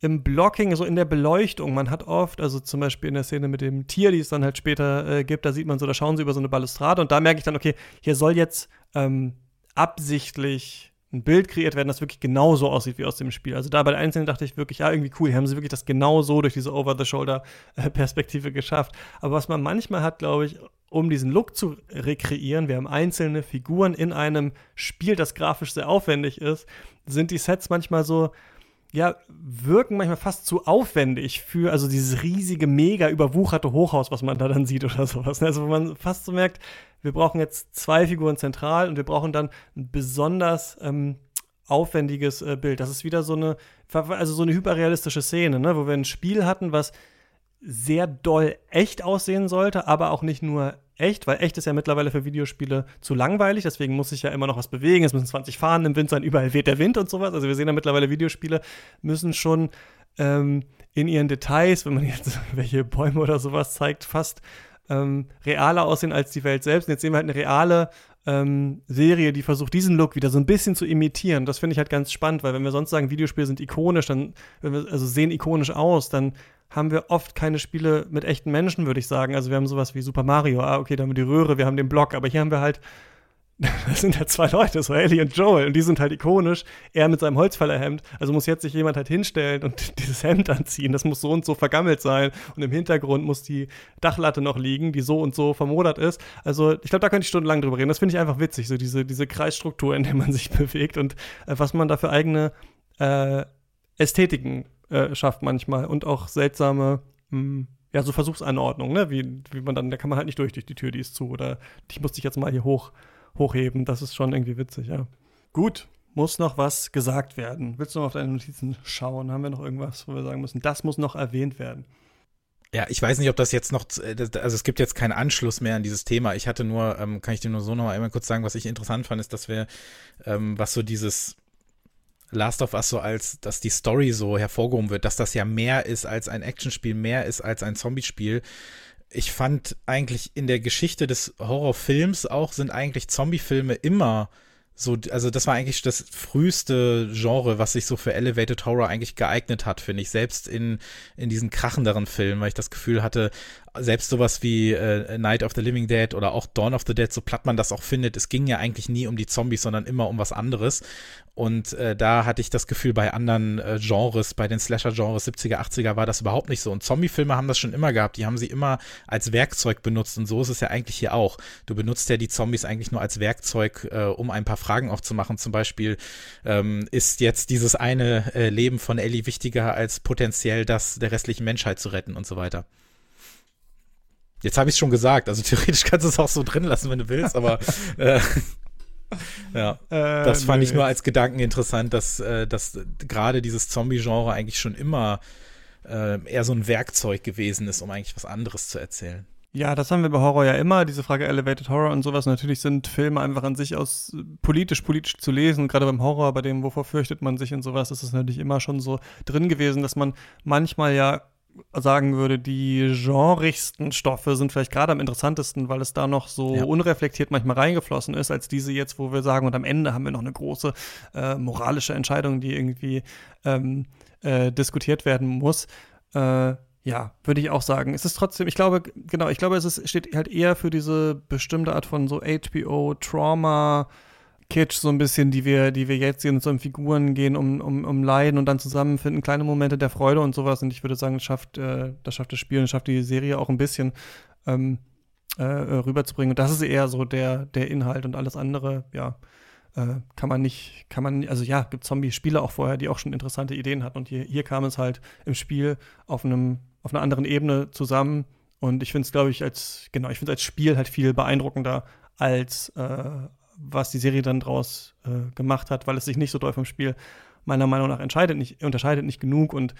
im Blocking, so in der Beleuchtung, man hat oft, also zum Beispiel in der Szene mit dem Tier, die es dann halt später äh, gibt, da sieht man so, da schauen sie über so eine Balustrade und da merke ich dann, okay, hier soll jetzt ähm, absichtlich ein Bild kreiert werden, das wirklich genauso aussieht wie aus dem Spiel. Also da bei der Einzelnen dachte ich wirklich, ja, irgendwie cool, haben sie wirklich das genau so durch diese Over-the-Shoulder-Perspektive geschafft. Aber was man manchmal hat, glaube ich, um diesen Look zu rekreieren, wir haben einzelne Figuren in einem Spiel, das grafisch sehr aufwendig ist, sind die Sets manchmal so, ja, wirken manchmal fast zu aufwendig für, also dieses riesige, mega überwucherte Hochhaus, was man da dann sieht oder sowas. Also wo man fast so merkt, wir brauchen jetzt zwei Figuren zentral und wir brauchen dann ein besonders ähm, aufwendiges äh, Bild. Das ist wieder so eine, also so eine hyperrealistische Szene, ne, wo wir ein Spiel hatten, was sehr doll echt aussehen sollte, aber auch nicht nur echt, weil echt ist ja mittlerweile für Videospiele zu langweilig, deswegen muss sich ja immer noch was bewegen, es müssen 20 Fahnen im Wind sein, überall weht der Wind und sowas. Also wir sehen ja mittlerweile Videospiele müssen schon ähm, in ihren Details, wenn man jetzt welche Bäume oder sowas zeigt, fast ähm, realer aussehen als die Welt selbst. Und jetzt sehen wir halt eine reale ähm, Serie, die versucht, diesen Look wieder so ein bisschen zu imitieren. Das finde ich halt ganz spannend, weil wenn wir sonst sagen, Videospiele sind ikonisch, dann, wenn wir, also sehen ikonisch aus, dann haben wir oft keine Spiele mit echten Menschen, würde ich sagen. Also wir haben sowas wie Super Mario, ah, okay, da haben wir die Röhre, wir haben den Block, aber hier haben wir halt das sind halt zwei Leute, so Ellie und Joel, und die sind halt ikonisch. Er mit seinem Holzfällerhemd. Also muss jetzt sich jemand halt hinstellen und dieses Hemd anziehen. Das muss so und so vergammelt sein. Und im Hintergrund muss die Dachlatte noch liegen, die so und so vermodert ist. Also ich glaube, da könnte ich stundenlang drüber reden. Das finde ich einfach witzig, so diese, diese Kreisstruktur, in der man sich bewegt und äh, was man da für eigene äh, Ästhetiken äh, schafft manchmal und auch seltsame mh, hm, ja, so Versuchsanordnungen, ne? Wie, wie man dann, da kann man halt nicht durch, durch die Tür, die ist zu. Oder ich muss dich jetzt mal hier hoch hochheben. Das ist schon irgendwie witzig, ja. Gut, muss noch was gesagt werden. Willst du noch auf deine Notizen schauen? Haben wir noch irgendwas, wo wir sagen müssen, das muss noch erwähnt werden? Ja, ich weiß nicht, ob das jetzt noch, äh, also es gibt jetzt keinen Anschluss mehr an dieses Thema. Ich hatte nur, ähm, kann ich dir nur so noch einmal kurz sagen, was ich interessant fand, ist, dass wir, ähm, was so dieses Last of Us so als, dass die Story so hervorgehoben wird, dass das ja mehr ist als ein Actionspiel, mehr ist als ein Zombie-Spiel ich fand eigentlich in der Geschichte des Horrorfilms auch sind eigentlich Zombiefilme immer so, also das war eigentlich das früheste Genre, was sich so für Elevated Horror eigentlich geeignet hat, finde ich. Selbst in, in diesen krachenderen Filmen, weil ich das Gefühl hatte, selbst sowas wie äh, Night of the Living Dead oder auch Dawn of the Dead, so platt man das auch findet, es ging ja eigentlich nie um die Zombies, sondern immer um was anderes. Und äh, da hatte ich das Gefühl, bei anderen äh, Genres, bei den Slasher-Genres 70er, 80er war das überhaupt nicht so. Und Zombie-Filme haben das schon immer gehabt. Die haben sie immer als Werkzeug benutzt. Und so ist es ja eigentlich hier auch. Du benutzt ja die Zombies eigentlich nur als Werkzeug, äh, um ein paar Fragen aufzumachen. Zum Beispiel, ähm, ist jetzt dieses eine äh, Leben von Ellie wichtiger als potenziell das der restlichen Menschheit zu retten und so weiter. Jetzt habe ich es schon gesagt, also theoretisch kannst du es auch so drin lassen, wenn du willst, aber äh, ja, äh, das fand nö. ich nur als Gedanken interessant, dass, äh, dass gerade dieses Zombie-Genre eigentlich schon immer äh, eher so ein Werkzeug gewesen ist, um eigentlich was anderes zu erzählen. Ja, das haben wir bei Horror ja immer, diese Frage Elevated Horror und sowas. Natürlich sind Filme einfach an sich aus politisch, politisch zu lesen. Gerade beim Horror, bei dem, wovor fürchtet man sich und sowas, ist es natürlich immer schon so drin gewesen, dass man manchmal ja sagen würde, die genrigsten Stoffe sind vielleicht gerade am interessantesten, weil es da noch so ja. unreflektiert manchmal reingeflossen ist, als diese jetzt, wo wir sagen, und am Ende haben wir noch eine große äh, moralische Entscheidung, die irgendwie ähm, äh, diskutiert werden muss. Äh, ja, würde ich auch sagen. Es ist trotzdem, ich glaube, genau, ich glaube, es ist, steht halt eher für diese bestimmte Art von so HBO-Trauma- Kitsch so ein bisschen, die wir, die wir jetzt sehen, so in Figuren gehen, um, um, um Leiden und dann zusammenfinden, kleine Momente der Freude und sowas. Und ich würde sagen, das schafft, äh, das schafft das Spiel und schafft die Serie auch ein bisschen ähm, äh, rüberzubringen. Und das ist eher so der, der Inhalt und alles andere, ja, äh, kann man nicht, kann man, also ja, gibt Zombie-Spiele auch vorher, die auch schon interessante Ideen hatten. Und hier, hier kam es halt im Spiel auf einem, auf einer anderen Ebene zusammen. Und ich finde es, glaube ich, als, genau, ich finde es als Spiel halt viel beeindruckender als, äh, was die Serie dann draus äh, gemacht hat, weil es sich nicht so doll vom Spiel meiner Meinung nach entscheidet nicht, unterscheidet nicht genug und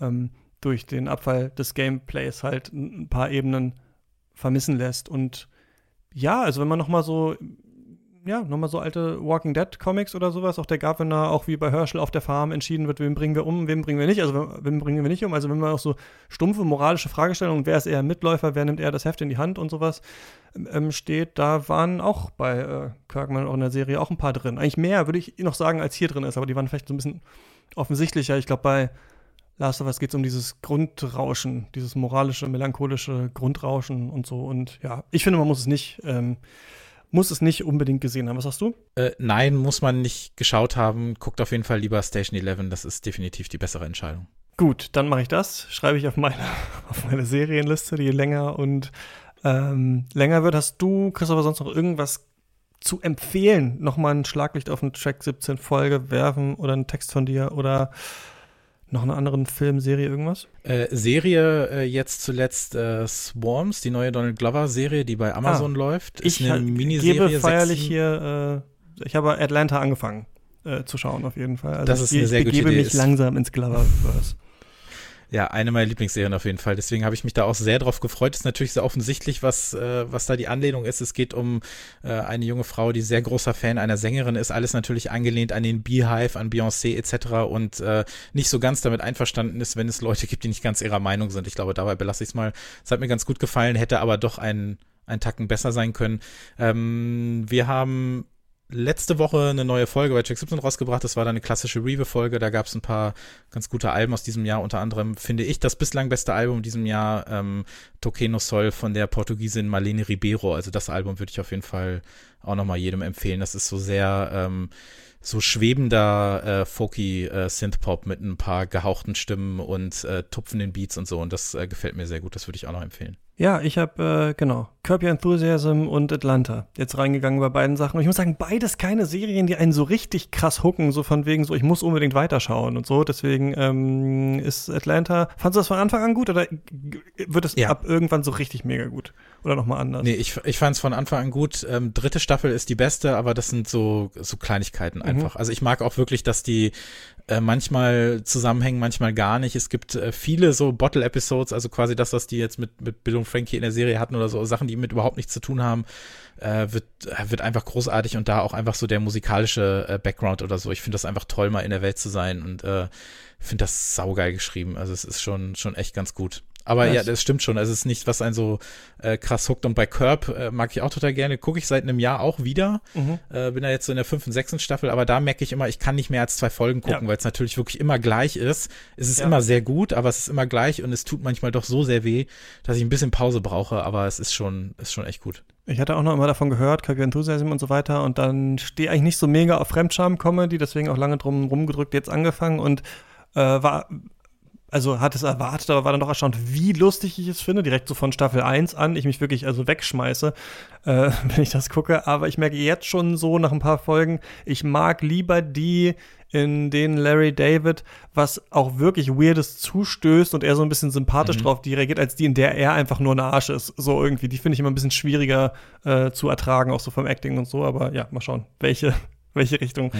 ähm, durch den Abfall des Gameplays halt ein paar Ebenen vermissen lässt. Und ja, also wenn man noch mal so ja, nochmal so alte Walking Dead Comics oder sowas. Auch der Governor, auch wie bei Herschel auf der Farm entschieden wird, wem bringen wir um, wem bringen wir nicht. Also, wem bringen wir nicht um. Also, wenn man auch so stumpfe moralische Fragestellungen, wer ist eher Mitläufer, wer nimmt eher das Heft in die Hand und sowas ähm, steht, da waren auch bei äh, Kirkman auch in der Serie auch ein paar drin. Eigentlich mehr, würde ich noch sagen, als hier drin ist, aber die waren vielleicht so ein bisschen offensichtlicher. Ich glaube, bei Last of Us geht es um dieses Grundrauschen, dieses moralische, melancholische Grundrauschen und so. Und ja, ich finde, man muss es nicht. Ähm, muss es nicht unbedingt gesehen haben. Was sagst du? Äh, nein, muss man nicht geschaut haben. Guckt auf jeden Fall lieber Station 11. Das ist definitiv die bessere Entscheidung. Gut, dann mache ich das. Schreibe ich auf meine, auf meine Serienliste, die länger und ähm, länger wird. Hast du, Christopher, sonst noch irgendwas zu empfehlen? Nochmal ein Schlaglicht auf eine Track 17 Folge werfen oder einen Text von dir oder noch eine anderen Film, Serie, irgendwas? Äh, Serie äh, jetzt zuletzt äh, Swarms, die neue Donald Glover-Serie, die bei Amazon ah, läuft. Ist ich eine Miniserie. gebe feierlich hier, äh, ich habe Atlanta angefangen äh, zu schauen, auf jeden Fall. Also das ist eine sehr gute Idee. Ich begebe mich langsam ins Gloververse. Ja, eine meiner Lieblingsserien auf jeden Fall. Deswegen habe ich mich da auch sehr drauf gefreut. Ist natürlich sehr offensichtlich, was, äh, was da die Anlehnung ist. Es geht um äh, eine junge Frau, die sehr großer Fan einer Sängerin ist. Alles natürlich angelehnt an den Beehive, an Beyoncé etc. und äh, nicht so ganz damit einverstanden ist, wenn es Leute gibt, die nicht ganz ihrer Meinung sind. Ich glaube, dabei belasse ich es mal. Es hat mir ganz gut gefallen, hätte aber doch ein, ein Tacken besser sein können. Ähm, wir haben letzte Woche eine neue Folge bei Check 17 rausgebracht. Das war dann eine klassische Review-Folge. Da gab es ein paar ganz gute Alben aus diesem Jahr. Unter anderem finde ich das bislang beste Album in diesem Jahr ähm, Toqueno Sol von der Portugiesin Marlene Ribeiro. Also das Album würde ich auf jeden Fall auch nochmal jedem empfehlen. Das ist so sehr ähm, so schwebender äh, folky äh, Synthpop mit ein paar gehauchten Stimmen und äh, tupfenden Beats und so. Und das äh, gefällt mir sehr gut. Das würde ich auch noch empfehlen. Ja, ich habe, äh, genau, Curb Your Enthusiasm und Atlanta jetzt reingegangen bei beiden Sachen. Und ich muss sagen, beides keine Serien, die einen so richtig krass hooken, so von wegen so, ich muss unbedingt weiterschauen und so. Deswegen ähm, ist Atlanta, fandest du das von Anfang an gut oder wird es ja. ab irgendwann so richtig mega gut? Oder nochmal anders? Nee, ich, ich fand es von Anfang an gut. Ähm, dritte Staffel ist die beste, aber das sind so, so Kleinigkeiten mhm. einfach. Also ich mag auch wirklich, dass die äh, manchmal zusammenhängen, manchmal gar nicht. Es gibt äh, viele so Bottle-Episodes, also quasi das, was die jetzt mit, mit Bill und Frankie in der Serie hatten oder so, Sachen, die mit überhaupt nichts zu tun haben, äh, wird, äh, wird einfach großartig und da auch einfach so der musikalische äh, Background oder so. Ich finde das einfach toll, mal in der Welt zu sein und äh, finde das saugeil geschrieben. Also es ist schon, schon echt ganz gut. Aber ja, das stimmt schon. Es ist nicht, was einen so äh, krass huckt. Und bei Curb äh, mag ich auch total gerne. Gucke ich seit einem Jahr auch wieder. Mhm. Äh, bin da jetzt so in der fünften, sechsten Staffel. Aber da merke ich immer, ich kann nicht mehr als zwei Folgen gucken, ja. weil es natürlich wirklich immer gleich ist. Es ist ja. immer sehr gut, aber es ist immer gleich und es tut manchmal doch so sehr weh, dass ich ein bisschen Pause brauche. Aber es ist schon, ist schon echt gut. Ich hatte auch noch immer davon gehört, Curb Enthusiasm und so weiter. Und dann stehe eigentlich nicht so mega auf Fremdscham-Comedy, deswegen auch lange drum rumgedrückt, jetzt angefangen und äh, war also hat es erwartet, aber war dann doch erstaunt, wie lustig ich es finde, direkt so von Staffel 1 an, ich mich wirklich also wegschmeiße, äh, wenn ich das gucke. Aber ich merke jetzt schon so nach ein paar Folgen, ich mag lieber die, in denen Larry David was auch wirklich Weirdes zustößt und er so ein bisschen sympathisch mhm. drauf reagiert, als die, in der er einfach nur ein Arsch ist. So irgendwie. Die finde ich immer ein bisschen schwieriger äh, zu ertragen, auch so vom Acting und so. Aber ja, mal schauen, welche, welche Richtung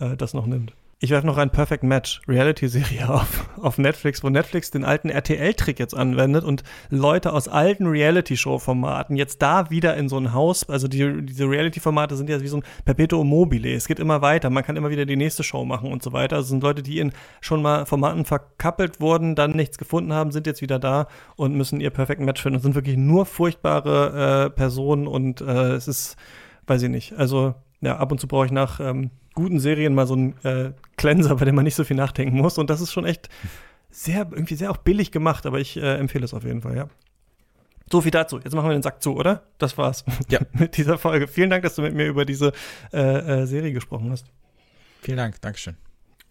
mhm. äh, das noch nimmt. Ich werfe noch ein Perfect Match Reality-Serie auf, auf Netflix, wo Netflix den alten RTL-Trick jetzt anwendet und Leute aus alten Reality-Show-Formaten jetzt da wieder in so ein Haus, also die, diese Reality-Formate sind ja wie so ein Perpetuum mobile. Es geht immer weiter, man kann immer wieder die nächste Show machen und so weiter. Also sind Leute, die in schon mal Formaten verkappelt wurden, dann nichts gefunden haben, sind jetzt wieder da und müssen ihr Perfect Match finden. Das sind wirklich nur furchtbare äh, Personen und äh, es ist, weiß ich nicht, also ja, ab und zu brauche ich nach ähm, guten Serien mal so einen äh, Cleanser, bei dem man nicht so viel nachdenken muss. Und das ist schon echt sehr, irgendwie sehr auch billig gemacht, aber ich äh, empfehle es auf jeden Fall, ja. So viel dazu. Jetzt machen wir den Sack zu, oder? Das war's ja. mit dieser Folge. Vielen Dank, dass du mit mir über diese äh, äh, Serie gesprochen hast. Vielen Dank, Dankeschön.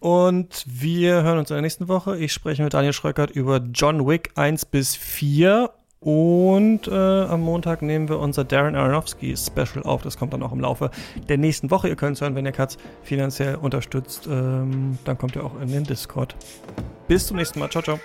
Und wir hören uns in der nächsten Woche. Ich spreche mit Daniel Schröckert über John Wick 1 bis 4 und äh, am Montag nehmen wir unser Darren Aronofsky Special auf. Das kommt dann auch im Laufe der nächsten Woche. Ihr könnt es hören, wenn ihr Katz finanziell unterstützt. Ähm, dann kommt ihr auch in den Discord. Bis zum nächsten Mal. Ciao, ciao.